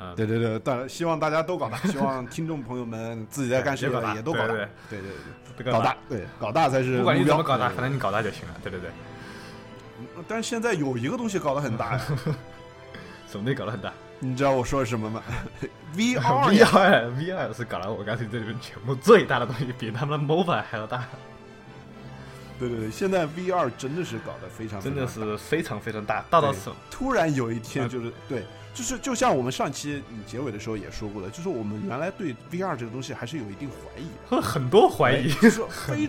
嗯，对对对，当然希望大家都搞大，希望听众朋友们自己在干事也搞大业 (laughs) 也都搞大，对对。对搞大，对搞大才是不管你怎么搞大，对反正你搞大就行了，对对对，但是现在有一个东西搞得很大呀，(laughs) 什么东西搞得很大？你知道我说的什么吗？(laughs) V R V R V R 是搞了我刚才这里面全部最大的东西，比他们的 MOBA 还要大，对对对，现在 VR 真的是搞得非常真的是非常非常大，大到对什么？突然有一天啊就是对，就是就像我们上期你结尾的时候也说过的，就是我们原来对 VR 这个东西还是有一定怀疑的，(laughs) 很多怀疑，就是说 (laughs) 非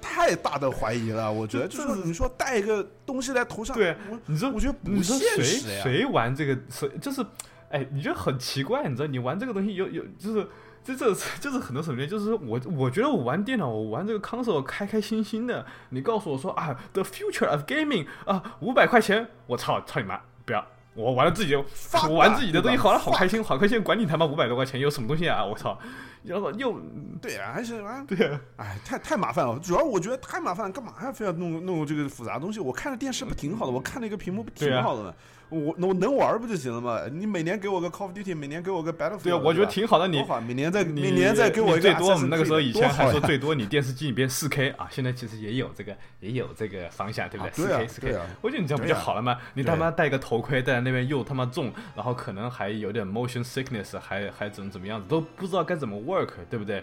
太大的怀疑了。我觉得 (laughs) 就是你说戴一个东西在头上，对我你说我觉得不现谁实呀。谁玩这个？谁就是，哎，你觉得很奇怪？你知道，你玩这个东西有有就是。这这就是很多什么呢？就是我我觉得我玩电脑，我玩这个 console 开开心心的。你告诉我说啊，the future of gaming 啊，五百块钱，我操操你妈！不要，我玩了自己的，我玩自己的东西，玩的好了，好开心，好开心，管你他妈五百多块钱有什么东西啊！我操，然后又对啊，还是啊，对啊，哎，太太麻烦了。主要我觉得太麻烦，干嘛呀非要弄弄这个复杂的东西？我看着电视不挺好的，我看那个屏幕不挺好的吗？我我能玩不就行了吗？你每年给我个 Call of Duty，每年给我个 Battlefield，对啊，我觉得挺好的。你，每年再每年再给我一个最多，我们那个时候以前还说最多你电视机里边四 K 啊，现在其实也有这个也有这个方向，对不对？四 K 四对 K，啊我觉得你这样不就好了吗？你他妈戴个头盔戴在那边又他妈重，然后可能还有点 motion sickness，还还怎么怎么样子，都不知道该怎么 work，对不对？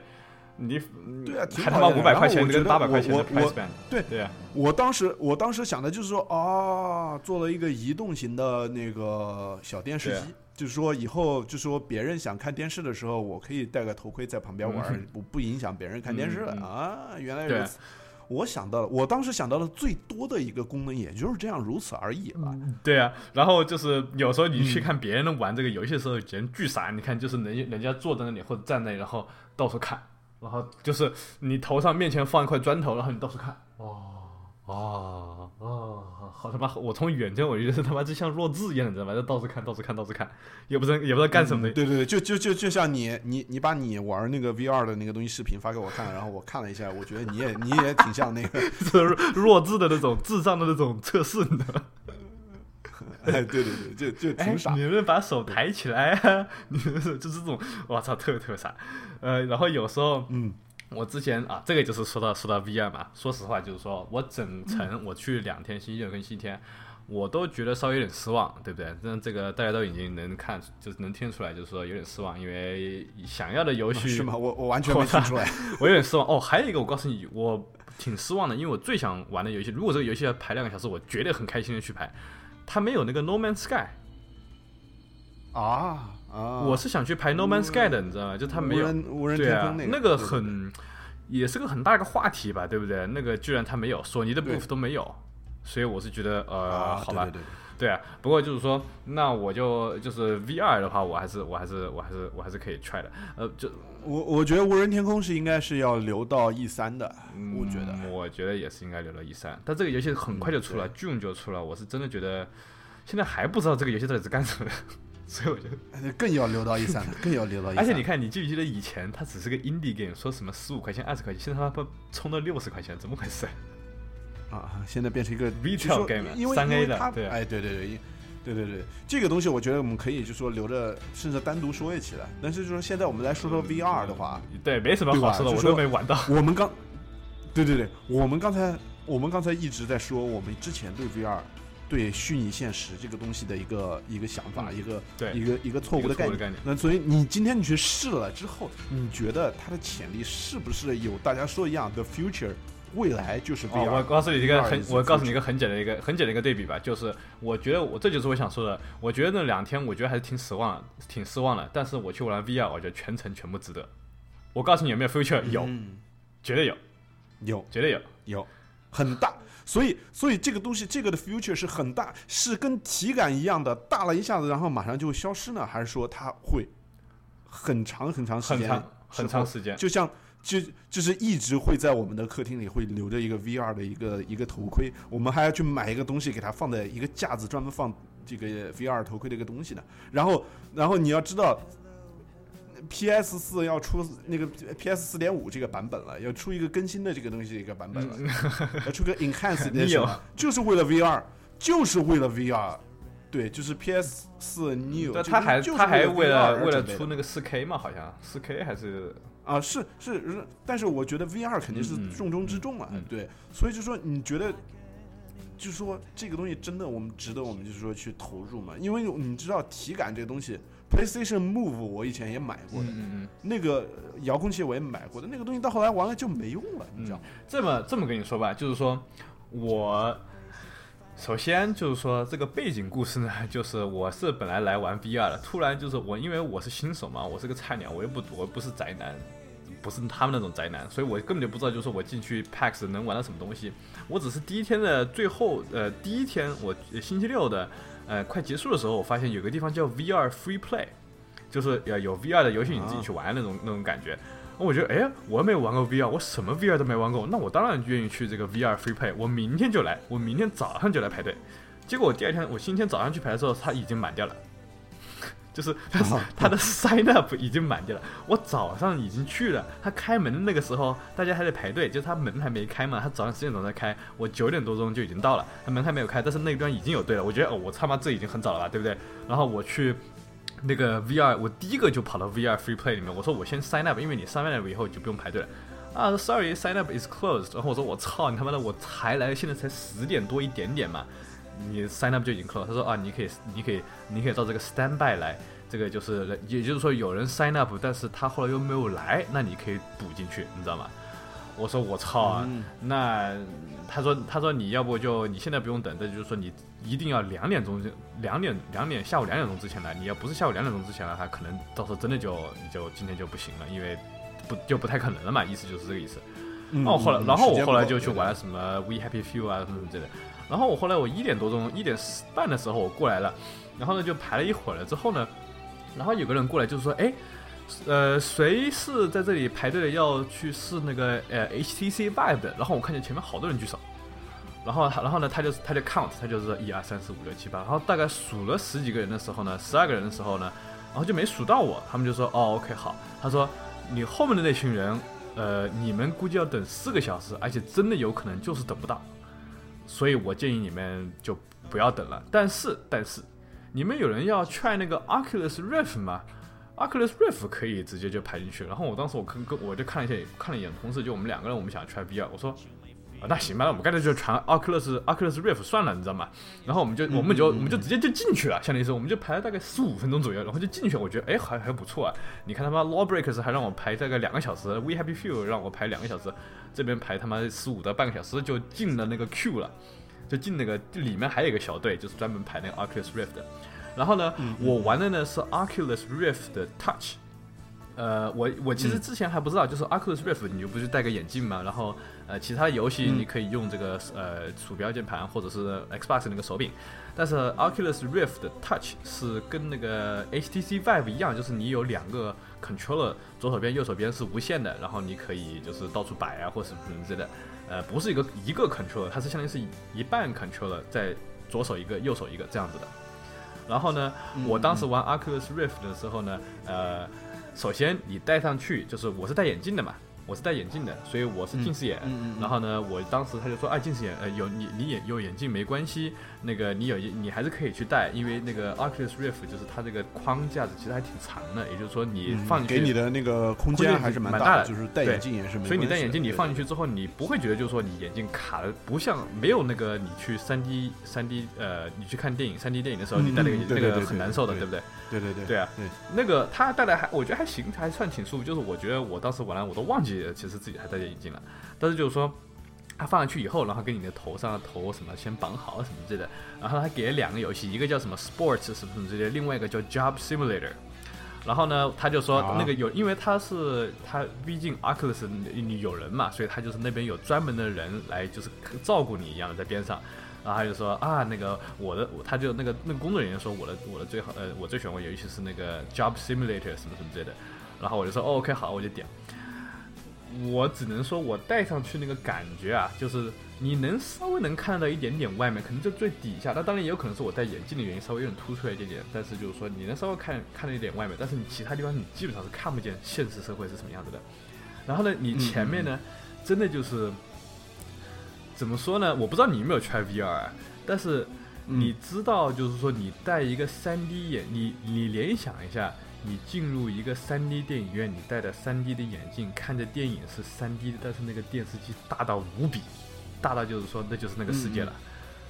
你对啊还他妈五百块钱跟八百块钱的我我 price band，对对啊，我当时我当时想的就是说啊，做了一个移动型的那个小电视机，就是说以后就是说别人想看电视的时候，我可以戴个头盔在旁边玩不不影响别人看电视了嗯嗯啊。原来如此。我想到了，我当时想到的最多的一个功能，也就是这样，如此而已吧。对啊，然后就是有时候你嗯去看别人玩这个游戏的时候，简直巨傻。你看，就是人人家坐在那里或者站那里，然后到处看，然后就是你头上面前放一块砖头，然后你到处看。哦哦哦，好他妈！我从远见我就觉得他妈就像弱智一样，你知道吗？就到处看，到处看，到处看，也不知道也不知道干什么的。嗯对对对，就就就就像你你你把你玩那个 VR 的那个东西视频发给我看，然后我看了一下，我觉得你也你也挺像那个，是 (laughs) 弱智的那种智障的那种测试，你知道吗？(laughs) 哎，对对对，就就哎挺傻你。能不能把手抬起来啊？(laughs) 你就是这种，我操，特别特别傻。呃，然后有时候，嗯，我之前啊，这个就是说到说到 VR 嘛，说实话就是说我整程我去两天，星期六跟星期天，我都觉得稍微有点失望，对不对？那这个大家都已经能看，就是能听出来，就是说有点失望，因为想要的游戏是吗？我我完全没听出来。(laughs) 我有点失望哦。还有一个，我告诉你，我挺失望的，因为我最想玩的游戏，如果这个游戏要排两个小时，我绝对很开心的去排。它没有那个 No Man's Sky，啊啊！我是想去拍 No Man's Sky 的，你知道吗？就它没无有，人无人对啊天空，那那个个很也是个很大一个话题吧，对不对？那个居然它没有，索尼的 booth 都没有。所以我是觉得呃，啊，好吧，对对对，对啊，不过就是说，那我就就是 VR 的话，我还是我还是我还是我还是可以 try 的。呃，就我我觉得无人天空是应该是要留到 E 三的，我觉得。嗯我觉得也是应该留到 E 三，但这个游戏很快就出了、j u n e 就出了，我是真的觉得现在还不知道这个游戏到底是干什么的，(laughs) 所以我觉得，更要留到 E 三，更要留到 E 三。而且你看，你记不记得以前它只是个 indie game，说什么十五块钱、二十块钱，现在它不冲到六十块钱，怎么回事？啊，现在变成一个 Retail game，因为 3A 因为它的对啊哎，对对对，对对对，这个东西我觉得我们可以就说留着，甚至单独说一起来。但是就是说现在我们来说说 VR 的话，对，没什么好说的，我都没玩到。我们刚，对对对，我们刚才我们刚才一直在说我们之前对 VR。对虚拟现实这个东西的一个一个想法，嗯一个对一个一个错误的概念。概念那所以你今天你去试了之后，你觉得它的潜力是不是有大家说一样的 future？未来就是 VR、哦，我告诉你一个很我告诉你一个很简单的一个很简单的一个对比吧，就是我觉得我这就是我想说的，我觉得那两天我觉得还是挺失望，挺失望的。但是我去玩 VR，我觉得全程全部值得。我告诉你有没有 future？有，嗯。绝对有，有。绝对有。有。很大，所以所以这个东西这个的 future 是很大，是跟体感一样的大了一下子，然后马上就会消失呢，还是说它会很长很长时间很长很长时时间，就像就就是一直会在我们的客厅里会留着一个 VR 的一个一个头盔，我们还要去买一个东西给它放在一个架子，专门放这个 VR 头盔的一个东西呢。然后然后你要知道。P.S. 四要出那个 P.S. 四点五这个版本了，要出一个更新的这个东西一个版本了，要出个 (laughs) 有 Edition，就是为了 VR，就是为了 VR，对，就是 P.S. 四 New，对，他还就是他还为了为了出那个四 K 嘛，好像四 K 还是啊，是是是，但是我觉得 VR 肯定是重中之重啊，嗯对，所以就说你觉得，就是说这个东西真的我们值得我们就是说去投入嘛？因为你知道体感这个东西，PlayStation Move 我以前也买过的。那个遥控器我也买过的，那个东西到后来完了就没用了，你知道吗？这么这么跟你说吧，就是说我首先就是说这个背景故事呢，(laughs) 就是我是本来来玩 VR 的，突然就是我因为我是新手嘛，我是个菜鸟，我又不我不是宅男，不是他们那种宅男，所以我根本就不知道就是我进去 PAX 能玩到什么东西，我只是第一天的最后呃第一天我星期六的呃快结束的时候，我发现有个地方叫 VR Free Play，就是要有 VR 的游戏你自己去玩那种那种感觉。我觉得，哎，我又没有玩过 VR，我什么 VR 都没玩过，那我当然愿意去这个 VR Free Play，我明天就来，我明天早上就来排队。结果我第二天，我星期天早上去排的时候，它已经满掉了，(laughs) 就是它它 (laughs) 的 sign up 已经满掉了。我早上已经去了，它开门的那个时候，大家还在排队，就是它门还没开嘛，它早上十点钟才开，我九点多钟就已经到了，它门还没有开，但是那端已经有队了。我觉得，哦，我他妈这已经很早了吧，对不对？然后我去。那个 VR，我第一个就跑到 VR Free Play 里面，我说我先 sign up，因为你 sign up 以后就不用排队了。啊，sorry，sign up is closed。然后我说我操，你他妈的，我才来，现在才十点多一点点嘛，你 sign up 就已经 close。他说啊，你可以，你可以，你可以到这个 standby 来，这个就是，也就是说有人 sign up，但是他后来又没有来，那你可以补进去，你知道吗？我说我操啊，嗯那他说他说你要不就你现在不用等，这就是说你一定要两点钟两点两点下午两点钟之前来，你要不是下午两点钟之前来，他可能到时候真的就你就今天就不行了，因为不就不太可能了嘛，意思就是这个意思。嗯哦，后来嗯然后我后来就去玩什么 We Happy Few 啊什么什么之类的，然后我后来我一点多钟一点半的时候我过来了，然后呢就排了一会儿了之后呢，然后有个人过来就是说，哎。呃，谁是在这里排队要去试那个呃 HTC Vive 的？然后我看见前面好多人举手，然后他然后呢他就他就 count，他就是一二三四五六七八，然后大概数了十几个人的时候呢，十二个人的时候呢，然后就没数到我，他们就说哦 OK 好，他说你后面的那群人，呃，你们估计要等四个小时，而且真的有可能就是等不到，所以我建议你们就不要等了。但是但是，你们有人要 try 那个 Oculus Rift 吗？Oculus Rift 可以直接就排进去，然后我当时我跟跟我就看了一下，看了一眼同事，就我们两个人，我们想 try VR，我说，啊那行吧，那我们干脆就传 Oculus Oculus Rift 算了，你知道吗？然后我们就我们就我们就直接就进去了，相当于是我们就排了大概十五分钟左右，然后就进去，我觉得哎还还不错啊，你看他妈 Lawbreakers 还让我排大概两个小时，We Happy Few 让我排两个小时，这边排他妈十五到半个小时就进了那个 Q 了，就进那个里面还有一个小队，就是专门排那个 Oculus Rift 的。然后呢，我玩的呢是 Oculus Rift 的 Touch。呃，我我其实之前还不知道，就是 Oculus Rift，你就不是戴个眼镜嘛，然后呃，其他游戏你可以用这个呃鼠标键盘或者是 Xbox 那个手柄，但是 Oculus Rift 的 Touch 是跟那个 HTC Vive 一样，就是你有两个 controller，左手边右手边是无线的，然后你可以就是到处摆啊或什么什么之类的，呃，不是一个一个 controller，它是相当于是一半 controller 在左手一个右手一个这样子的。然后呢，我当时玩 Oculus Rift 的时候呢，呃，首先你戴上去就是我是戴眼镜的嘛。我是戴眼镜的，所以我是近视眼。然后呢，我当时他就说，啊，近视眼，呃，有你你眼有眼镜没关系，那个你有你还是可以去戴，因为那个 Oculus Rift 就是它这个框架子其实还挺长的，也就是说你放进去，给你的那个空间还是蛮大的，就是戴眼镜也是。所以你戴眼镜你放进去之后，你不会觉得就是说你眼镜卡的不像没有那个你去三 D 三 D 呃你去看电影三 D 电影的时候你戴那个那个很难受的，对不对？对对对。对啊，对那个它戴的还我觉得还行，还算挺舒服。就是我觉得我当时玩了我都忘记其实自己还。戴着眼镜了，但是就是说，它放上去以后，然后跟你的头上的头什么先绑好什么之类的，然后他给了两个游戏，一个叫什么 Sports 什么什么之类的，另外一个叫 Job Simulator。然后呢，他就说那个有，因为他是他毕竟 Oculus 你有人嘛，所以他就是那边有专门的人来就是照顾你一样的在边上。然后他就说啊，那个我的他就那个那个工作人员说我的我的最好呃我最喜欢玩游戏是那个 Job Simulator 什么什么之类的。然后我就说 OK 好，我就点。我只能说，我戴上去那个感觉啊，就是你能稍微能看到一点点外面，可能就最底下。那当然也有可能是我戴眼镜的原因，稍微有点凸出来一点点。但是就是说，你能稍微看看到一点外面，但是你其他地方你基本上是看不见现实社会是什么样子的。然后呢，你前面呢，真的就是怎么说呢？我不知道你有没有穿 VR，但是你知道，就是说你戴一个 3D 眼，你你联想一下。你进入一个 3D 电影院，你戴着 3D 的眼镜看着电影是 3D 的，但是那个电视机大到无比，大到就是说那就是那个世界了，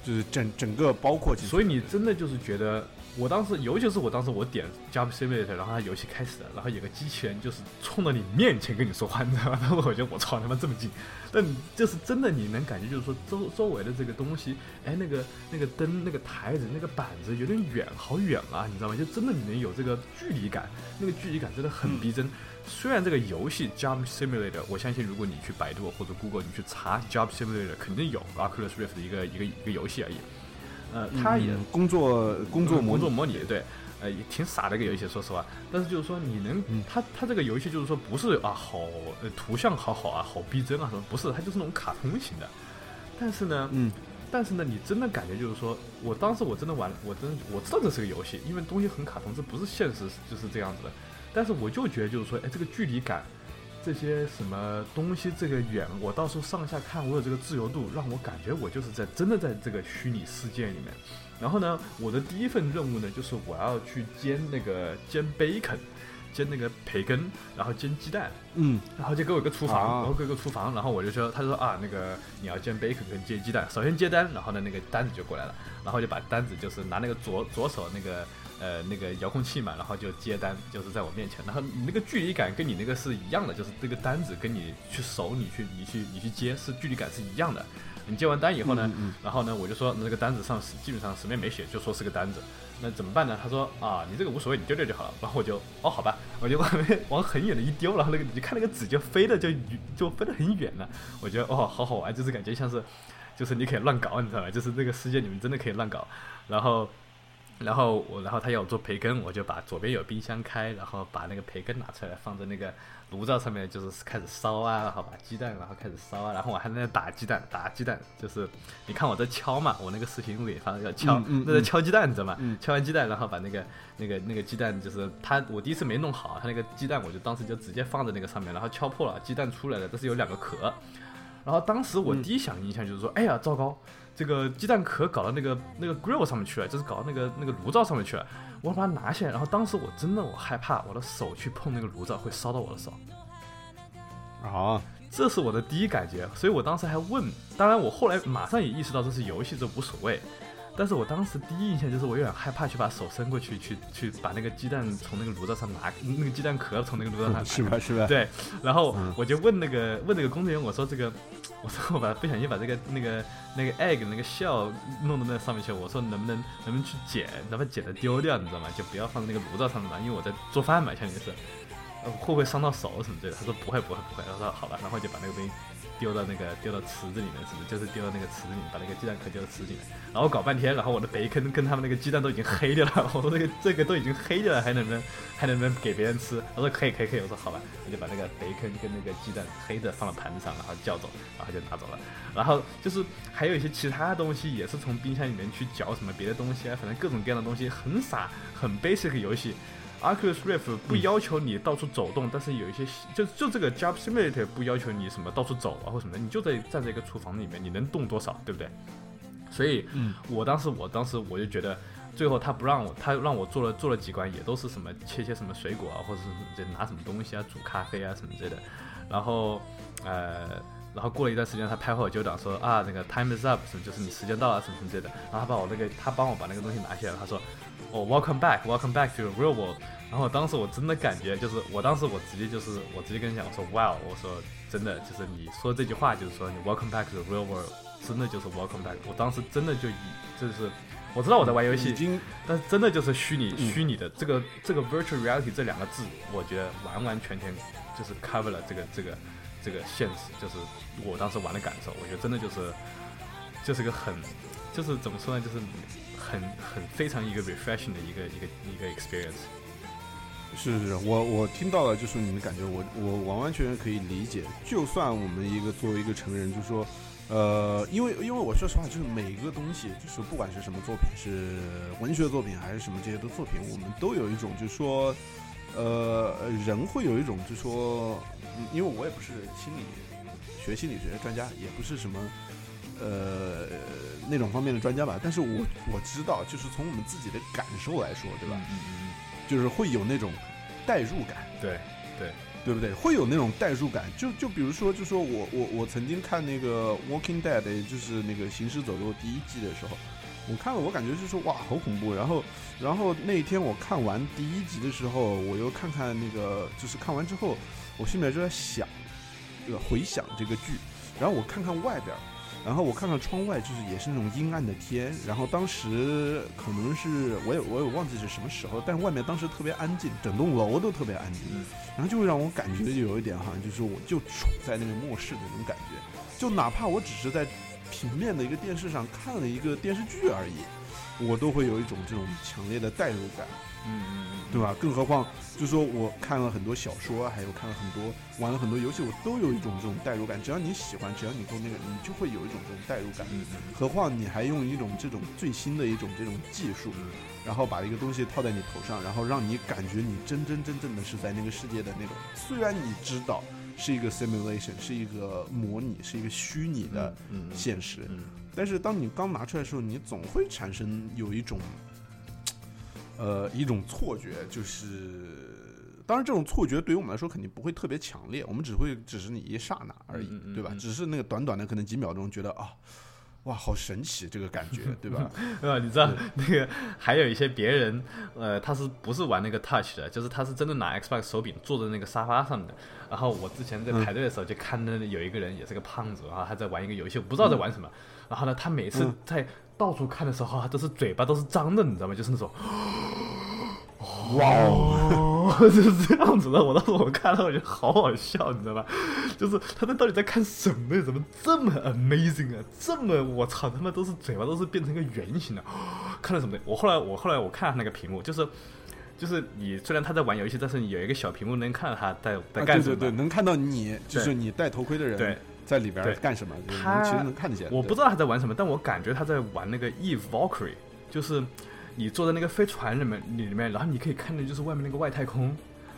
就是整整个包括。所以你真的就是觉得。我当时，尤其是我当时，我点 Jump Simulator，然后它游戏开始了，然后有个机器人就是冲到你面前跟你说话，你知道吗？然后我觉得我操他妈这么近，但就是真的你能感觉就是说周周围的这个东西，哎，那个那个灯、那个台子、那个板子有点远，好远啊，你知道吗？就真的你能有这个距离感，那个距离感真的很逼真。虽然这个游戏 Jump Simulator，我相信如果你去百度或者 Google，你去查 Jump Simulator，肯定有 Oculus Rift 的一个一个一个游戏而已。呃，它也工作工作工作模拟，对，呃，也挺傻的一个游戏，说实话。但是就是说，你能，它它这个游戏就是说，不是啊，好，呃，图像好好啊，好逼真啊，什么？不是，它就是那种卡通型的。但是呢，嗯，但是呢，你真的感觉就是说，我当时我真的玩，我真我知道这是个游戏，因为东西很卡通，这不是现实，就是这样子的。但是我就觉得就是说，哎，这个距离感。这些什么东西这个远，我到时候上下看，我有这个自由度，让我感觉我就是在真的在这个虚拟世界里面。然后呢，我的第一份任务呢，就是我要去煎那个煎 bacon，煎那个培根，然后煎鸡蛋。嗯，然后就给我一个厨房，然后给我一个厨房，然后我就说，他就说啊，那个你要煎 bacon 跟煎鸡蛋，首先接单，然后呢那个单子就过来了，然后就把单子就是拿那个左左手那个。呃，那个遥控器嘛，然后就接单，就是在我面前，然后你那个距离感跟你那个是一样的，就是这个单子跟你去手，你去你去你去接，是距离感是一样的。你接完单以后呢，然后呢，我就说那个单子上基本上什么也没写，就说是个单子，那怎么办呢？他说啊，你这个无所谓，你丢掉就好了。然后我就哦，好吧，我就往往很远的一丢，然后那个你看那个纸就飞的就就飞得很远了。我觉得哦，好好玩，就是感觉像是就是你可以乱搞，你知道吧？就是这个世界你们真的可以乱搞，然后。然后我，然后他要我做培根，我就把左边有冰箱开，然后把那个培根拿出来，放在那个炉灶上面，就是开始烧啊，然后把鸡蛋，然后开始烧啊，然后我还在那打鸡蛋，打鸡蛋，就是你看我在敲嘛，我那个视频录给你发要敲，那在敲鸡蛋，你知道吗？敲完鸡蛋，然后把那个那个那个鸡蛋，就是他我第一次没弄好，他那个鸡蛋我就当时就直接放在那个上面，然后敲破了，鸡蛋出来了，但是有两个壳，然后当时我第一想印象就是说，哎呀，糟糕。这个鸡蛋壳搞到那个那个 grill 上面去了，就是搞到那个那个炉灶上面去了。我把它拿下来，然后当时我真的我害怕我的手去碰那个炉灶会烧到我的手。啊，这是我的第一感觉，所以我当时还问。当然我后来马上也意识到这是游戏，这无所谓。但是我当时第一印象就是我有点害怕，去把手伸过去，去去把那个鸡蛋从那个炉灶上拿，那个鸡蛋壳从那个炉灶上，(laughs) 是吧是吧？对。然后我就问那个问那个工作人员，我说这个，我说我把不小心把这个那个那个 egg 那个 shell 弄到那上面去，我说能不能能不能去捡，能不能捡的丢掉，你知道吗？就不要放在那个炉灶上面嘛，因为我在做饭嘛，相当于是，会不会伤到手什么之类的？他说不会不会不会，他说好吧，然后就把那个东西丢到那个丢到池子里面，是不是？就是丢到那个池子里面，把那个鸡蛋壳丢到池子里面。然后搞半天，然后我的培根跟他们那个鸡蛋都已经黑掉了。(laughs) 我说这个这个都已经黑掉了，还能不能还能不能给别人吃？他说可以可以可以。我说好吧，我就把那个培根跟那个鸡蛋黑的放到盘子上，然后叫走，然后就拿走了。然后就是还有一些其他东西也是从冰箱里面去搅什么别的东西啊，反正各种各样的东西，很傻很 basic 游戏。Oculus Rift 不要求你到处走动，但是有一些就就这个 Job Simulator 不要求你什么到处走啊或什么的，你就在站在一个厨房里面，你能动多少，对不对？所以，我当时我当时我就觉得，最后他不让我，他让我做了做了几关，也都是什么切切什么水果啊，或者是就拿什么东西啊煮咖啡啊什么之类的。然后，呃，然后过了一段时间，他拍后就档说啊，那个 Time is up，什么就是你时间到了什么什么之类的。然后他把我那个他帮我把那个东西拿起来，他说。哦，Welcome back，Welcome back to the real world。然后当时我真的感觉就是，我当时我直接就是我直接跟你讲，我说 Wow，我说真的就是你说这句话就是说你 Welcome back to the real world，真的就是 Welcome back。我当时真的就以就是我知道我在玩游戏，但是真的就是虚拟虚拟的这个这个 virtual reality 这两个字，我觉得完完全全就是 cover 了这个这个这个现实，就是我当时玩的感受，我觉得真的就是就是个很就是怎么说呢，就是。很很非常一个 refreshing 的一个一个一个 experience。是是是，我我听到了，就是你的感觉，我我完完全全可以理解。就算我们一个作为一个成人，就说，呃，因为因为我说实话，就是每一个东西，就是不管是什么作品，是文学作品还是什么这些的作品，我们都有一种，就是说，呃，人会有一种，就是说，因为我也不是心理学心理学专家，也不是什么。呃，那种方面的专家吧，但是我我知道，就是从我们自己的感受来说，对吧？嗯嗯嗯，就是会有那种代入感，对对对不对？会有那种代入感，就就比如说，就说我我我曾经看那个《Walking Dead》，就是那个《行尸走肉》第一季的时候，我看了，我感觉就是说哇，好恐怖。然后然后那一天我看完第一集的时候，我又看看那个，就是看完之后，我心里面就在想，这个回想这个剧，然后我看看外边。然后我看看窗外，就是也是那种阴暗的天。然后当时可能是我也我也忘记是什么时候，但是外面当时特别安静，整栋楼都特别安静。然后就会让我感觉有一点哈，就是我就处在那个末世的那种感觉。就哪怕我只是在平面的一个电视上看了一个电视剧而已，我都会有一种这种强烈的代入感。嗯嗯嗯，对吧？更何况，就说我看了很多小说，还有看了很多，玩了很多游戏，我都有一种这种代入感。只要你喜欢，只要你够那个，你就会有一种这种代入感。何况你还用一种这种最新的一种这种技术，然后把一个东西套在你头上，然后让你感觉你真真正正的是在那个世界的那种。虽然你知道是一个 simulation，是一个模拟，是一个虚拟的现实，但是当你刚拿出来的时候，你总会产生有一种。呃，一种错觉就是，当然这种错觉对于我们来说肯定不会特别强烈，我们只会只是你一刹那而已，对吧？只是那个短短的可能几秒钟，觉得啊，哇，好神奇这个感觉，对吧？(laughs) 对吧，你知道 (laughs) 那个还有一些别人，呃，他是不是玩那个 Touch 的？就是他是真的拿 Xbox 手柄坐在那个沙发上面的。然后我之前在排队的时候就看到有一个人也是个胖子，然后他在玩一个游戏，我不知道在玩什么。然后呢，他每次在到处看的时候他，都是嘴巴都是张的，你知道吗？就是那种，(gasps) 哇哦，(laughs) 就是这样子的。我当时我看到我觉得好好笑，你知道吧？就是他们到底在看什么？怎么这么 amazing 啊？这么我操，他们都是嘴巴都是变成一个圆形的，看了什么？我后来我后来我看那个屏幕，就是就是你虽然他在玩游戏，但是有一个小屏幕能看到他在在干什么？对对对，能看到你，就是你戴头盔的人。对。在里边干什么？他其实能看得见。我不知道他在玩什么，但我感觉他在玩那个 Eve Valkyrie，就是你坐在那个飞船里面里面，然后你可以看的就是外面那个外太空。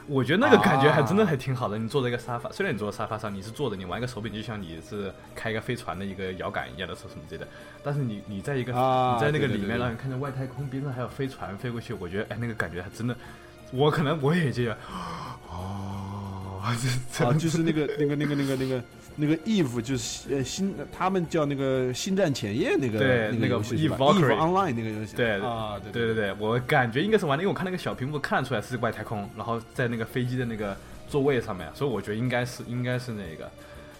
我觉得那个感觉还真的还挺好的。你坐在一个沙发，虽然你坐在沙发上，你是坐着，你玩一个手柄，就像你是开一个飞船的一个摇杆一样的，是什么之类的。但是你你在一个你在那个里面，让你看见外太空边上还有飞船飞过去，我觉得哎，那个感觉还真的，我可能我也这样。哦，这 (laughs) 就是那个那个那个那个那个。那个 Eve 就是呃新，他们叫那个星战前夜那个对那个 Eve Online 那个游戏对啊对对对对，我感觉应该是玩的，因为我看那个小屏幕看出来是外太空，然后在那个飞机的那个座位上面，所以我觉得应该是应该是那个，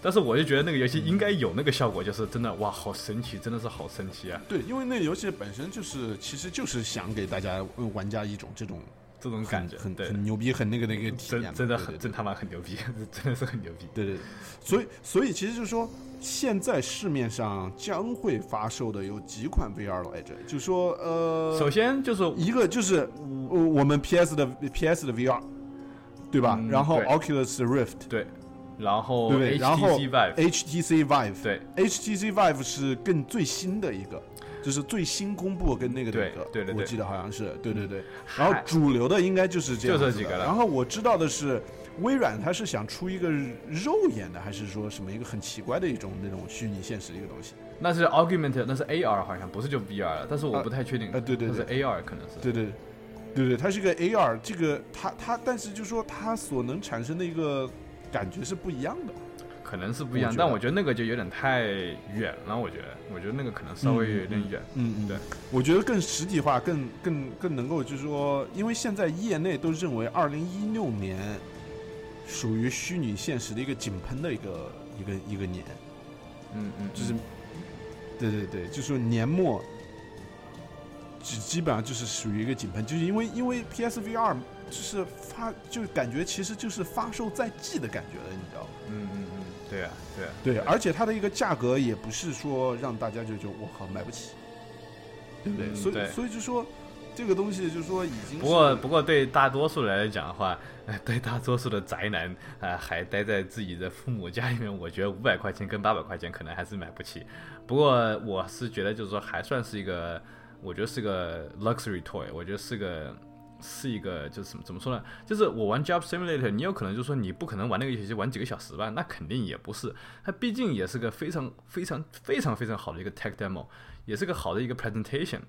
但是我就觉得那个游戏应该有那个效果，就是真的哇，好神奇，真的是好神奇啊！对，因为那个游戏本身就是其实就是想给大家玩家一种这种。这种感觉，对，很很牛逼，很那个那个体验，真真的很真他妈很牛逼，真的是很牛逼。对对，对。所以所以其实就是说，现在市面上将会发售的有几款 VR 来着，就说呃，首先就是一个就是呃我们 PS 的 PS 的 VR，对吧？嗯然后 Oculus Rift，对，然后对对？然后 HTC Vive，对，HTC Vive 是更最新的一个，就是最新公布跟那个的对一个，对对对。我记得好像是，对对对。然后主流的应该就是这样子的就这几个了。然后我知道的是，微软它是想出一个肉眼的，还是说什么一个很奇怪的一种那种虚拟现实的一个东西？那是 Augmented，那是 AR 好像不是就 VR 了，但是我啊不太确定，啊对对对是对。AR 可能是，对对对对，它是一个 AR，这个它它，但是就说它所能产生的一个感觉是不一样的。可能是不一样我，但我觉得那个就有点太远了，我觉得，我觉得那个可能稍微有点远。嗯嗯，对，我觉得更实体化，更更更能够就是说，因为现在业内都认为二零一六年属于虚拟现实的一个井喷的一个一个一个年，嗯嗯，就是嗯，对对对，就是说年末，基基本上就是属于一个井喷，就是因为因为 PSVR 就是发就感觉其实就是发售在即的感觉了，你知道吗？嗯嗯嗯，对啊对啊，对，而且它的一个价格也不是说让大家就就我靠买不起，对不对？所以所以就说这个东西就是说已经不过不过对大多数人来讲的话，呃 (laughs) 对大多数的宅男啊、呃还待在自己的父母家里面，我觉得五百块钱跟八百块钱可能还是买不起。不过我是觉得就是说还算是一个，我觉得是个 luxury toy，我觉得是个。是一个就是怎么怎么说呢？就是我玩 Job Simulator，你有可能就说你不可能玩那个游戏玩几个小时吧？那肯定也不是，它毕竟也是个非常非常非常非常好的一个 tech demo，也是个好的一个 presentation。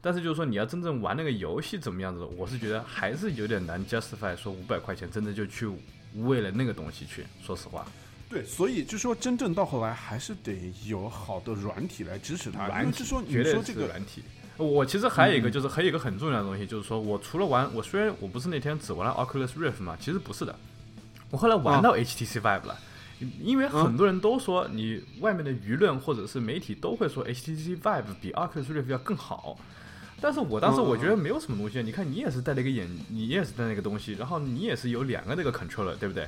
但是就是说你要真正玩那个游戏怎么样子，我是觉得还是有点难 justify 说五百块钱真的就去为了那个东西去。说实话，对，所以就说真正到后来还是得有好的软体来支持它。因为就说你说这个，软体。我其实还有一个就是还有一个很重要的东西，就是说我除了玩，我虽然我不是那天只玩了 Oculus Rift 嘛，其实不是的，我后来玩到 HTC Vive 了。因为很多人都说，你外面的舆论或者是媒体都会说 HTC Vive 比 Oculus Rift 要更好，但是我当时我觉得没有什么东西。你看，你也是戴了一个眼，你也是戴那个东西，然后你也是有两个那个 controller，对不对？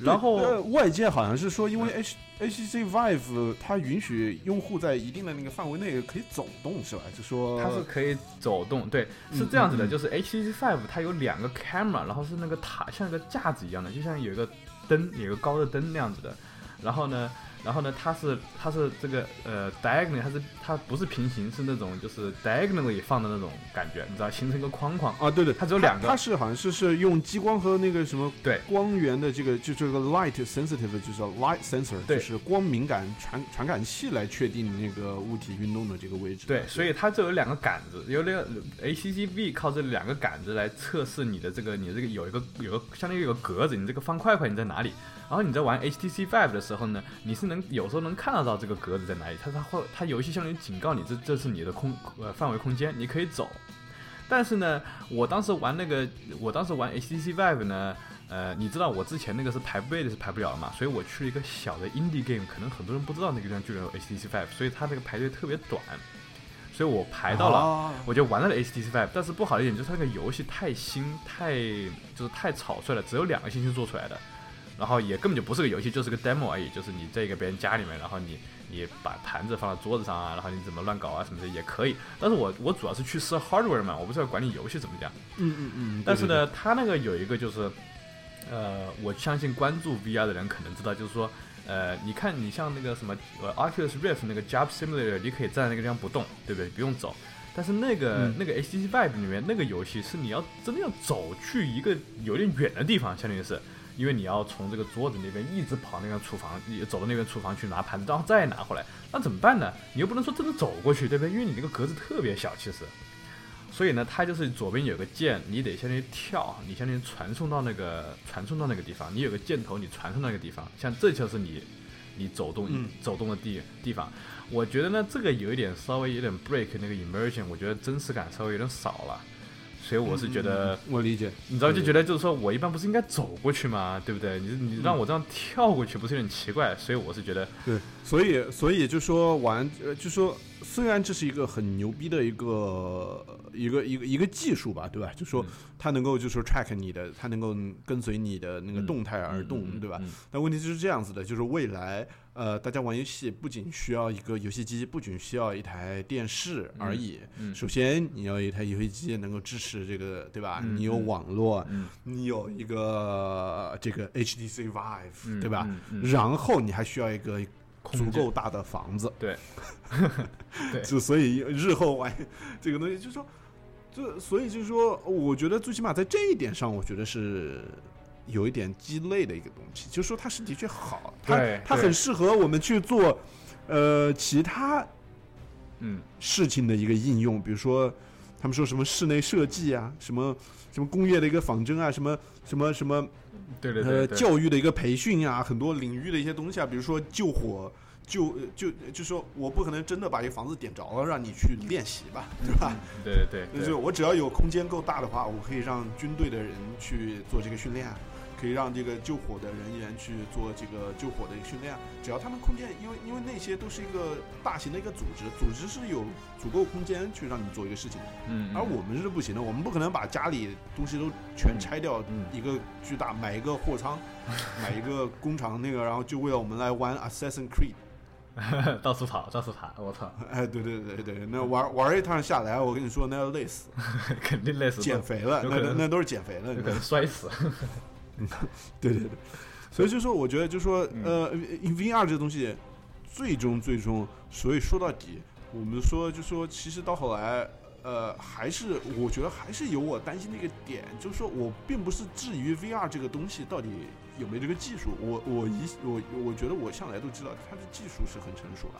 然后呃，外界好像是说，因为 H HTC Vive 它允许用户在一定的那个范围内可以走动，是吧？就说它是可以走动，对，是嗯这样子的，就是 HTC Vive 它有两个 camera，然后是那个塔像一个架子一样的，就像有一个灯，有一个高的灯那样子的。然后呢，然后呢，它是它是这个呃 diagonal，它是它不是平行，是那种就是 diagonally 放的那种感觉，你知道，形成一个框框。啊，对对，它只有两个它是好像是是用激光和那个什么对光源的这个就这个 light sensitive，就是 light sensor，对就是光敏感传传感器来确定那个物体运动的这个位置。对，所以它就有两个杆子，有那个 ACCB 靠这两个杆子来测试你的这个，你这个有一个有个相当于有个格子，你这个方块块你在哪里？然后你在玩 HTC Vive 的时候呢，你是能有时候能看得到这个格子在哪里，它它会它游戏相当于警告你这这是你的空呃范围空间，你可以走。但是呢，我当时玩那个，我当时玩 HTC Vive 呢，呃，你知道我之前那个是排位的是排不了了嘛，所以我去了一个小的 indie game，可能很多人不知道那个地方居然有 HTC Vive，所以它这个排队特别短，所以我排到了。啊我就玩到了 HTC Vive，但是不好的一点就是它那个游戏太新，太就是太草率了，只有两个星期做出来的，然后也根本就不是个游戏，就是个 demo 而已，就是你在一个别人家里面，然后你你把盘子放到桌子上啊，然后你怎么乱搞啊什么的也可以。但是我我主要是去试 hardware 嘛，我不是要管理游戏怎么讲。嗯嗯嗯，但是，呢，他那个有一个就是，呃，我相信关注 VR 的人可能知道，就是说，呃，你看你像那个什么呃 Oculus Rift 那个 Job Simulator，你可以站在那个地方不动，对不对？不用走。但是那个、嗯那个 HTC Vive 里面那个游戏是你要真的要走去一个有点远的地方，相当于是，因为你要从这个桌子那边一直跑那个厨房，你走到那边厨房去拿盘子，然后再拿回来，那怎么办呢？你又不能说真的走过去，对不对？因为你那个格子特别小，其实。所以呢，它就是左边有个键，你得相当于跳，你相当于传送到那个传送到那个地方，你有个箭头，你传送到那个地方，像这就是你你走动、嗯走动的地地方。我觉得呢，这个有一点稍微有点 break 那个 immersion，我觉得真实感稍微有点少了，所以我是觉得。嗯我理解，你知道，就觉得就是说我一般不是应该走过去吗？对不对？你你让我这样跳过去，不是有点奇怪？所以我是觉得，对，所以所以就说玩，呃，就说虽然这是一个很牛逼的一个一个一个一个技术吧，对吧？就说它能够就说 track 你的，它能够跟随你的那个动态而动，对吧？但问题就是这样子的，就是未来呃，大家玩游戏不仅需要一个游戏机，不仅需要一台电视而已。首先你要一台游戏机能够支持这个，对吧？你有网络，你有一个这个 HTC Vive，对吧？然后你还需要一个。足够大的房子，对，(laughs) 对，就所以日后玩这个东西，就说，就所以就是说，我觉得最起码在这一点上，我觉得是有一点鸡肋的一个东西，就是说它是的确好，它它很适合我们去做呃其他嗯。事情的一个应用，比如说他们说什么室内设计啊，什么什么工业的一个仿真啊，什么什么什么。对对对，教育的一个培训啊，很多领域的一些东西啊，比如说救火，救就就说我不可能真的把一个房子点着了让你去练习吧，对吧？对对对，就是我只要有空间够大的话，我可以让军队的人去做这个训练。可以让这个救火的人员去做这个救火的一个训练，只要他们空间，因为因为那些都是一个大型的一个组织，组织是有足够空间去让你做一个事情。嗯，而我们是不行的，我们不可能把家里东西都全拆掉，一个巨大买一个货仓，(laughs) 买一个工厂那个，然后就为了我们来玩 Assassin Creed，(laughs) 到处跑，到处爬，我操！哎，对对对对，那玩玩一趟下来，我跟你说那要累死，(laughs) 肯定累死，减肥了，那那都是减肥了，可能摔死。(laughs) 对对对，所以就说，我觉得就说，呃，V R 这个东西，最终最终，所以说到底，我们说就说，其实到后来，呃，还是我觉得还是有我担心的一个点，就是说我并不是质疑 V R 这个东西到底有没有这个技术，我我一我我觉得我向来都知道它的技术是很成熟的，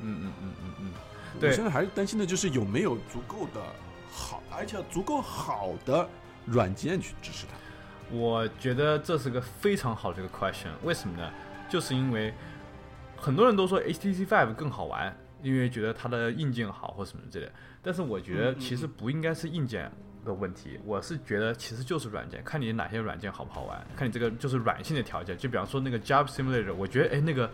嗯嗯嗯嗯嗯，我现在还是担心的就是有没有足够的好，而且足够好的软件去支持它。我觉得这是个非常好的一个 question，为什么呢？就是因为很多人都说 HTC Five 更好玩，因为觉得它的硬件好或什么之类的。但是我觉得其实不应该是硬件的问题，我是觉得其实就是软件，看你哪些软件好不好玩，看你这个就是软性的条件。就比方说那个 Job Simulator，我觉得哎那个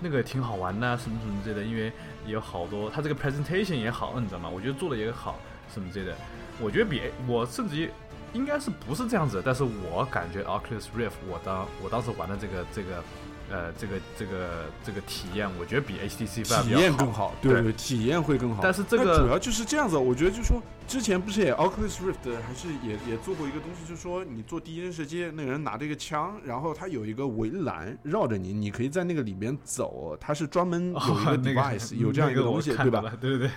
那个挺好玩的，什么什么之类的，因为有好多它这个 presentation 也好，你知道吗？我觉得做的也好，什么之类的。我觉得比我甚至于。应该是不是这样子，但是我感觉 Oculus Rift，我当我当时玩的这个这个，呃，这个这个这个体验，我觉得比 HTC 体验更好，对对，体验会更好。但是这个主要就是这样子，我觉得就是说，之前不是也 Oculus Rift 还是也也做过一个东西，就是说你做第一人世界，那个人拿着一个枪，然后他有一个围栏绕着你，你可以在那个里面走，它是专门有一个 device，有这样一个东西，对吧？对对对。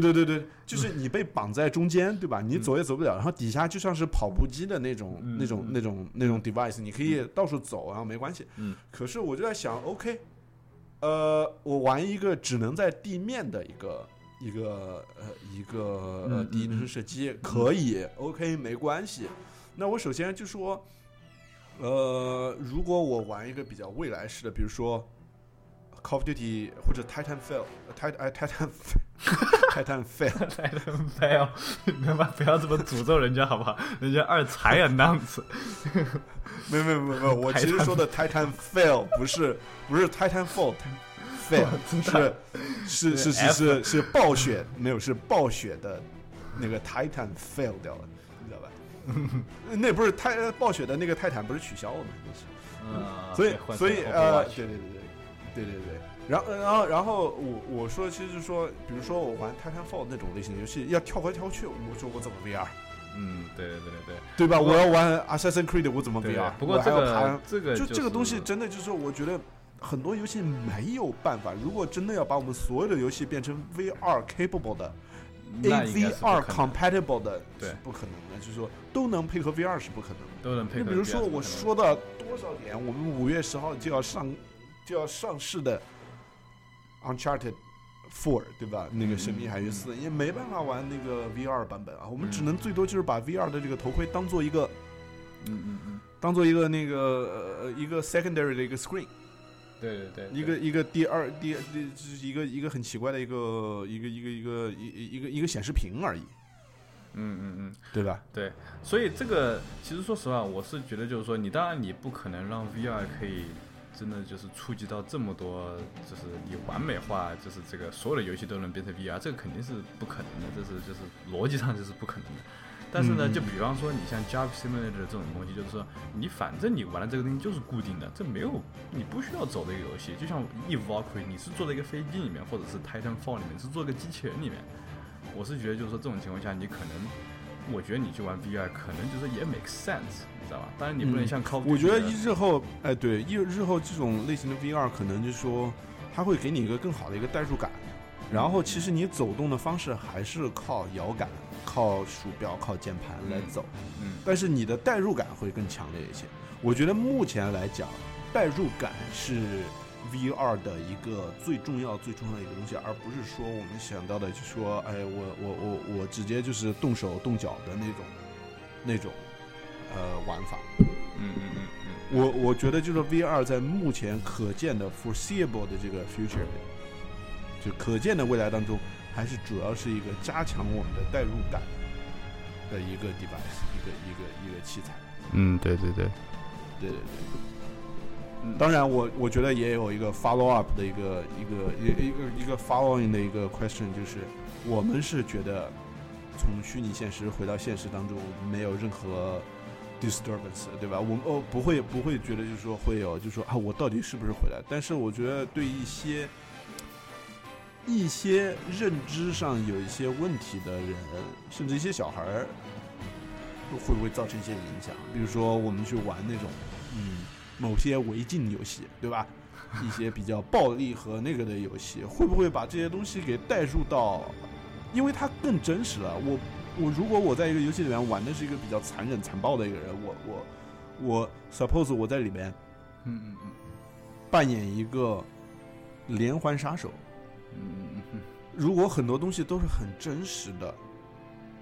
对对对对，就是你被绑在中间，对吧？你走也走不了，然后底下就像是跑步机的那种、那种、那种、那种 device，你可以到处走，然后没关系。嗯。可是我就在想，OK，呃，我玩一个只能在地面的一个、一个、呃、一个呃第一人称射击，可以，OK，没关系。那我首先就说，呃，如果我玩一个比较未来式的，比如说。Call of Duty 或者 Titan Fail，Titan 哎 Titan，Titan Fail，Titan Fail，你他妈不要这么诅咒人家好不好？人家二才啊那样子。没有没有没有没有，我其实说的 Titan Fail 不是不是 Titan Fault，Fail 是是是是是是暴雪没有是暴雪的那个 Titan Fail 掉了，你知道吧？那不是泰暴雪的那个泰坦不是取消了吗？那是。所以所以呃，对对对对。对对对，然后然后然后我我说其实是说，比如说我玩《Titanfall》那种类型的游戏，要跳来跳去，我说我怎么 VR？嗯，对对对对对对吧？我要玩《Assassin's Creed》，我怎么 VR？不过这个这个就这个东西真的就是我觉得很多游戏没有办法，如果真的要把我们所有的游戏变成 VR capable 的，AVR compatible 的，对，不可能的，就是说都能配合 VR 是不可能的，都能配合。你比如说我说的多少点，我们五月十号就要上。就要上市的《Uncharted Four》，对吧？那个《神秘海域四》也没办法玩那个 VR 版本啊，我们只能最多就是把 VR 的这个头盔当做一个，嗯嗯嗯，当做一个那个呃一个 secondary 的一个 screen，对对对，一个一个第二第第就是一个一个很奇怪的一个一个一个一个一一个一个显示屏而已，嗯嗯嗯，对吧？对，所以这个其实说实话，我是觉得就是说，你当然你不可能让 VR 可以。真的就是触及到这么多，就是你完美化，就是这个所有的游戏都能变成 VR，这个肯定是不可能的，这是就是逻辑上就是不可能的。但是呢，嗯就比方说你像 Job Simulator 这种东西，就是说你反正你玩的这个东西就是固定的，这没有你不需要走的一个游戏。就像 Valkyrie，你是坐在一个飞机里面，或者是 Titanfall 里面，是坐一个机器人里面。我是觉得就是说这种情况下，你可能，我觉得你去玩 VR 可能就是也 make sense，你知道吧？当然你不能嗯。像 Call Duty 我觉得日后，哎，对，日日后这种类型的 VR 可能就是说，它会给你一个更好的一个代入感，然后其实你走动的方式还是靠摇杆、靠鼠标、靠键盘来走，嗯。但是你的代入感会更强烈一些。我觉得目前来讲，代入感是 VR 的一个最重要、最重要的一个东西，而不是说我们想到的，就说，哎，我我我我直接就是动手动脚的那种那种呃玩法。嗯嗯嗯嗯，我我觉得就是 VR 在目前可见的 foreseeable 的这个 future，就可见的未来当中，还是主要是一个加强我们的代入感的一个 device，一个一个一个器材。嗯，对对对，对对对。当然我，我觉得也有一个 follow up 的一个一个一一个一个 following 的一个 question，就是我们是觉得从虚拟现实回到现实当中没有任何 disturbance，对吧？我们哦不会不会觉得就是说会有，就是说啊，我到底是不是回来？但是我觉得对一些一些认知上有一些问题的人，甚至一些小孩儿，会不会造成一些影响？比如说我们去玩那种嗯某些违禁游戏，对吧？(laughs) 一些比较暴力和那个的游戏，会不会把这些东西给带入到？因为它更真实了。我我如果我在一个游戏里面玩的是一个比较残忍残暴的一个人，我我我 suppose 我在里面嗯嗯嗯扮演一个连环杀手，嗯嗯嗯如果很多东西都是很真实的，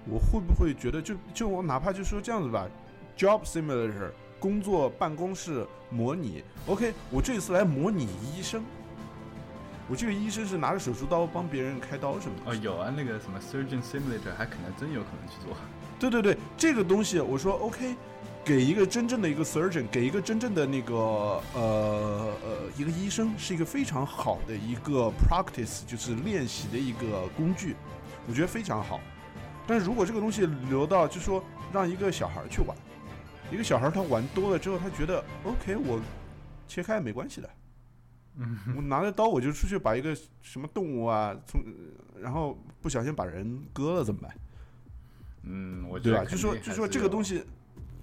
我会不会觉得就就我哪怕就说这样子吧，job simulator 工作办公室模拟，OK，我这次来模拟医生，我这个医生是拿着手术刀帮别人开刀什么的。哦，有啊，那个什么 Surgeon Simulator 还可能真有可能去做。对对对，这个东西我说 OK，给一个真正的一个 surgeon，给一个真正的那个呃呃一个医生，是一个非常好的一个 practice，就是练习的一个工具，我觉得非常好。但是如果这个东西留到，就说让一个小孩儿去玩，一个小孩儿他玩多了之后，他觉得 OK，我切开没关系的，嗯我拿着刀我就出去把一个什么动物啊从，然后不小心把人割了怎么办？嗯，我觉对吧？就说就说这个东，西，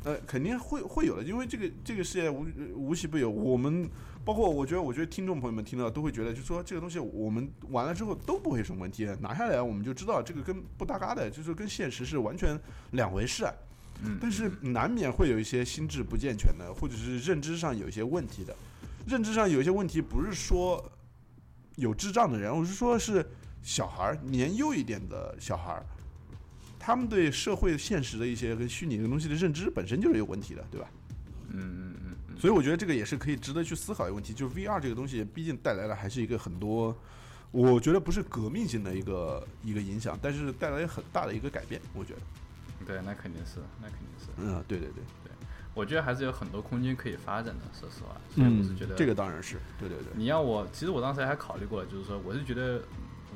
呃，肯定会会有的，因为这个这个世界无无奇不有。我们包括我觉得，我觉得听众朋友们听到都会觉得，就说这个东西我们玩了之后都不会有什么问题，拿下来我们就知道这个跟不搭嘎的，就是跟现实是完全两回事。啊嗯，但是难免会有一些心智不健全的，或者是认知上有一些问题的。认知上有一些问题，不是说有智障的人，我是说是小孩儿年幼一点的小孩儿，他们对社会现实的一些跟虚拟的东西的认知本身就是有问题的，对吧？嗯嗯嗯嗯，所以我觉得这个也是可以值得去思考一个问题，就是 VR 这个东西，毕竟带来了还是一个很多，我觉得不是革命性的一个一个影响，但是带来很大的一个改变，我觉得。对，那肯定是，那肯定是。嗯，对对对对，我觉得还是有很多空间可以发展的，说实话。所以我是觉得这个当然是，对对对。你要我，其实我当时还考虑过，就是说，我是觉得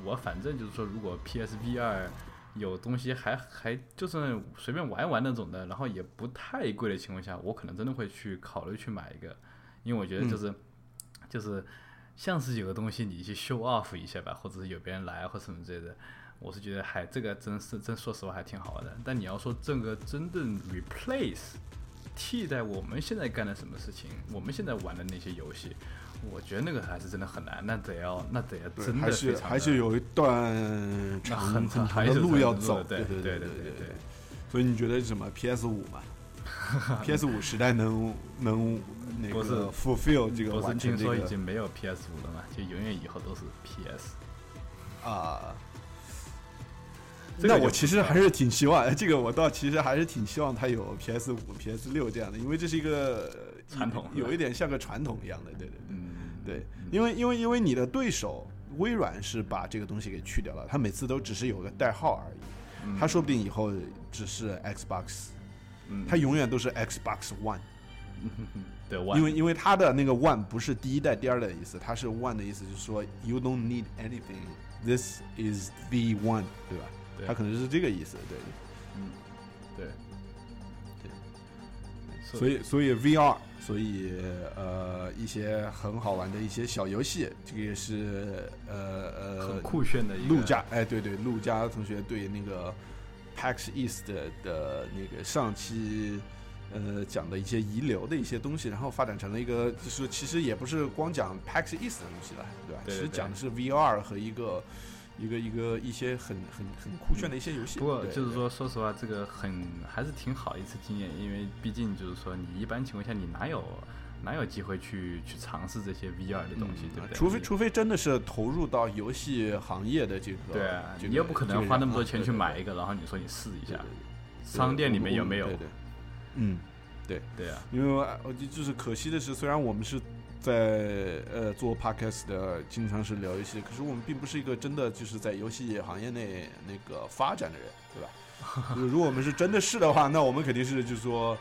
我反正就是说，如果 PSVR 有东西还还就是随便玩一玩那种的，然后也不太贵的情况下，我可能真的会去考虑去买一个，因为我觉得就是、就是像是有个东西你去 show off 一下吧，或者是有别人来或什么之类的。我是觉得还这个真是真说实话还挺好玩的，但你要说这个真正 replace 替代我们现在干的什么事情，我们现在玩的那些游戏，我觉得那个还是真的很难，那得要那得要真的还是还是有一段很很长的路要走，的对对对对对对对。(laughs) 所以你觉得是什么 PS 五嘛？(laughs) PS 五时代能能那不是个 fulfill 这个不是完成这听说已经没有 PS 五了嘛？就永远以后都是 PS。啊？这个那我其实还是挺希望，哎这个我倒其实还是挺希望它有 PS 五、PS 六这样的，因为这是一个呃传统有一点像个传统一样的，对对对。嗯，对，因为因为因为你的对手微软是把这个东西给去掉了，它每次都只是有个代号而已，嗯它说不定以后只是 Xbox，嗯它永远都是 Xbox One，(laughs) 对，one，因为因为它的那个 one 不是第一代、第二代的意思，它是 one 的意思，就是说 you don't need anything，this is the one，对吧？对它可能是这个意思，对。嗯，对，对，所以所以 VR，所以呃一些很好玩的一些小游戏，这个也是呃呃很酷炫的一个陆家，哎对对，陆家同学对那个 PAX East 的那个上期呃讲的一些遗留的一些东西，然后发展成了一个，就是其实也不是光讲 PAX East 的东西了，对吧？对对其实讲的是 VR 和一个一个一个一些很很很酷炫的一些游戏。不过对对就是说，说实话，这个很还是挺好一次经验，因为毕竟就是说，你一般情况下你哪有哪有机会去去尝试这些 VR 的东西，对不对？嗯除非除非真的是投入到游戏行业的这个，对啊，这个你又不可能花那么多钱去买一个个，然后你说你试一下对对，对商店里面有没有对？对，嗯，对啊，因为我就就是可惜的是，虽然我们是在呃做 podcast 的，经常是聊游戏，可是我们并不是一个真的就是在游戏行业内那个发展的人，对吧？就 (laughs) 是如果我们是真的是的话，那我们肯定是就是说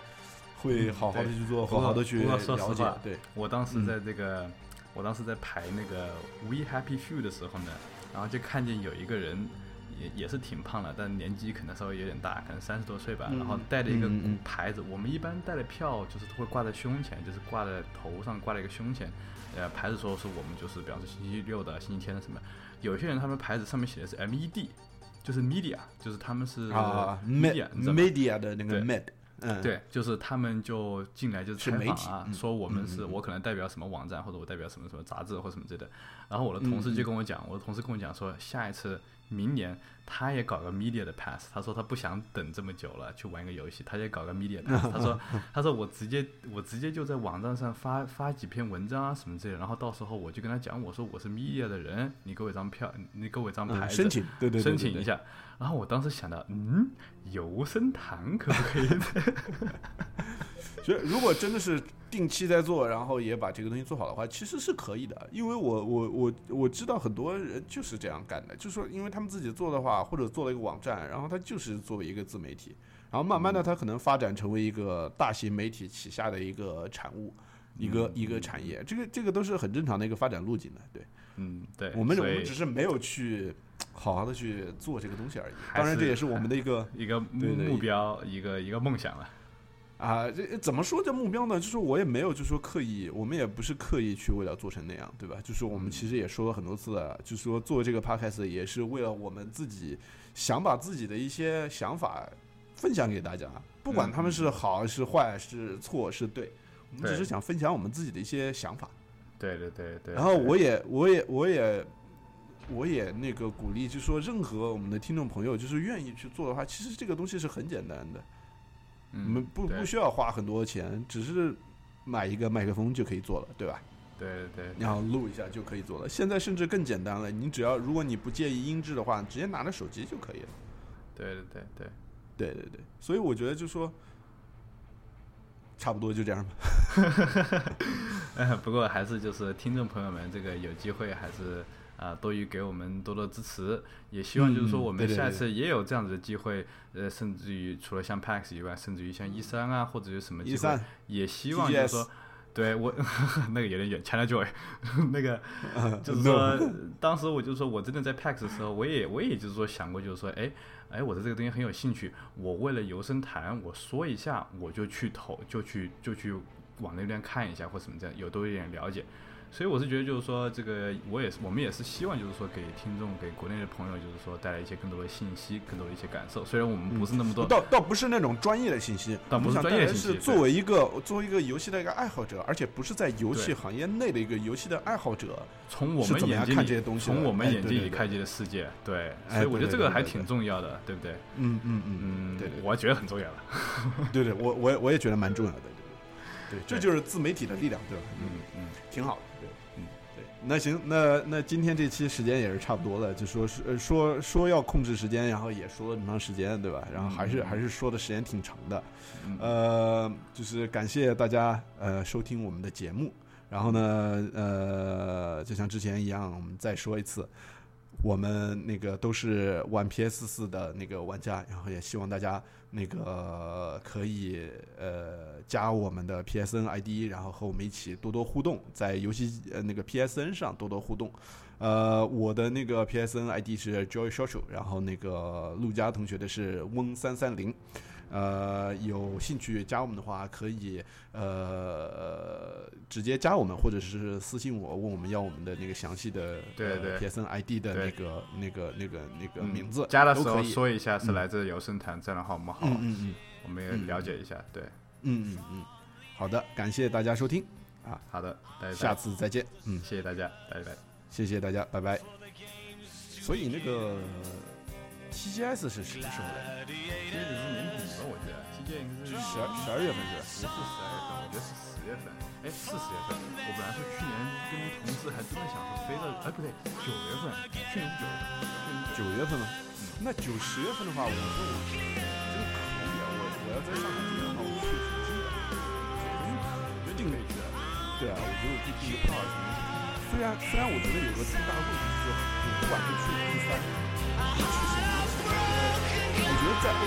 会好好的去做，好好的去了解，对，我当时嗯在这个，我当时在排那个 We Happy Few 的时候呢，然后就看见有一个人也也是挺胖的，但年纪可能稍微有点大，可能三十多岁吧，嗯然后带着一个牌子。我们一般带的票就是会挂在胸前，就是挂在头上，挂在一个胸前。呃，牌子说是我们就是，比方说星期六的、星期天的什么。有些人他们牌子上面写的是 MED，就是 media，就是他们是啊吗 media 的那个对 med，嗯，对，就是他们就进来就是是媒体采访啊，嗯说我们是我可能代表什么网站，或者我代表什么什么杂志或什么之类的。然后我的同事就跟我讲，我的同事跟我讲说，下一次明年他也搞个 media 的 pass，他说他不想等这么久了去玩一个游戏，他也搞个 media (laughs) pass。他说他说我直接我直接就在网站上发发几篇文章啊什么之类的，然后到时候我就跟他讲，我说我是 media 的人，你给我一张票，你给我一张牌申请，对对对，对对申请一下。然后我当时想到，嗯，游生堂可不可以？(laughs) 所以，如果真的是定期在做，然后也把这个东西做好的话，其实是可以的。因为我我我我知道很多人就是这样干的，就是说，因为他们自己做的话，或者做了一个网站，然后他就是作为一个自媒体，然后慢慢的他可能发展成为一个大型媒体旗下的一个产物。一个一个产业，这个这个都是很正常的一个发展路径的，对嗯，对，我们我们只是没有去好好的去做这个东西而已。当然，这也是我们的一个一个目标，一个一个梦想了。啊，这怎么说这目标呢？就是我也没有，就说刻意，我们也不是刻意去为了做成那样，对吧？就是我们其实也说了很多次了，就是说做这个 podcast 也是为了我们自己想把自己的一些想法分享给大家，不管他们是好是坏是错是对，我们只是想分享我们自己的一些想法。对对对对。然后我也我也我也我也那个鼓励，就是说任何我们的听众朋友，就是愿意去做的话，其实这个东西是很简单的。我嗯们不不需要花很多钱，只是买一个麦克风就可以做了，对吧？对对对然后录一下就可以做了。现在甚至更简单了，你只要如果你不介意音质的话，直接拿着手机就可以了。对对对对，对对对，所以我觉得就说，差不多就这样吧。呃，(laughs) 不过还是就是听众朋友们，这个有机会还是啊、多于给我们多多支持，也希望就是说嗯我们下次也有这样子的机会，呃，甚至于除了像 PAX 以外，甚至于像一三啊，或者有什么机会也希望就是说。对我 (laughs) 那个有点远，China Joy，(laughs) 那个就是说，当时我就说我真的在 PAX 的时候，我也我也就是说想过，就是说，哎哎，我对这个东西很有兴趣，我为了游声谈，我说一下，我就去投，就去就去往那边看一下或什么这样，有多一点了解。所以我是觉得，就是说，这个我也是，我们也是希望，就是说，给听众、给国内的朋友，就是说，带来一些更多的信息、更多的一些感受。虽然我们不是那么多，倒倒不是那种专业的信息，倒不是专业信息是作为一个作为一个游戏的一个爱好者，而且不是在游戏行业内的一个游戏的爱好者。从我们眼睛里看这些东西从我们哎眼睛里看这个世界，对，哎所以我觉得这个还挺重要的，对不对？嗯嗯嗯嗯，对对我觉得很重要了。(laughs) 对对，我我也我也觉得蛮重要的，对对对，这就是自媒体的力量，对吧？嗯嗯，挺好的。那行，那那今天这期时间也是差不多了，就说是呃说说要控制时间，然后也说了这么长时间，对吧？然后还是、嗯还是说的时间挺长的，嗯呃，就是感谢大家呃收听我们的节目，然后呢呃就像之前一样，我们再说一次。我们那个都是玩 PS 四的那个玩家，然后也希望大家那个可以呃加我们的 PSN ID，然后和我们一起多多互动，在游戏呃那个 PSN 上多多互动。呃，我的那个 PSN ID 是 Joy s h o s h 然后那个陆佳同学的是翁三三零。呃，有兴趣加我们的话，可以呃直接加我们，或者是私信我，问我们要我们的那个详细的对对。PSN ID 的那个那个那个那个嗯名字，加的时候说一下是来自有声谈，这样的话我们好，嗯嗯嗯。我们也了解一下。对，嗯嗯嗯，好的，感谢大家收听啊，好的，下次再见，嗯，谢谢大家，拜拜。谢谢大家，拜拜。所以那个 TGS 是什么时候来？这个是年底吧，我觉得该是十二十二月份是吧？不是十二月份，我觉得是十月份。哎，是十月份。我本来说去年跟同事还真的想说飞到，哎不对，九月份，去年是九月份，去年九月份吗？那九十月份的话，我说我真可以啊！我我要在上海这边的话，我去是真的，我就定可以去的。对啊，我觉得我可以订个票啊什么的。虽然虽然我觉得有个最大的问题是，我不管是去第三，还是去什么，Lift up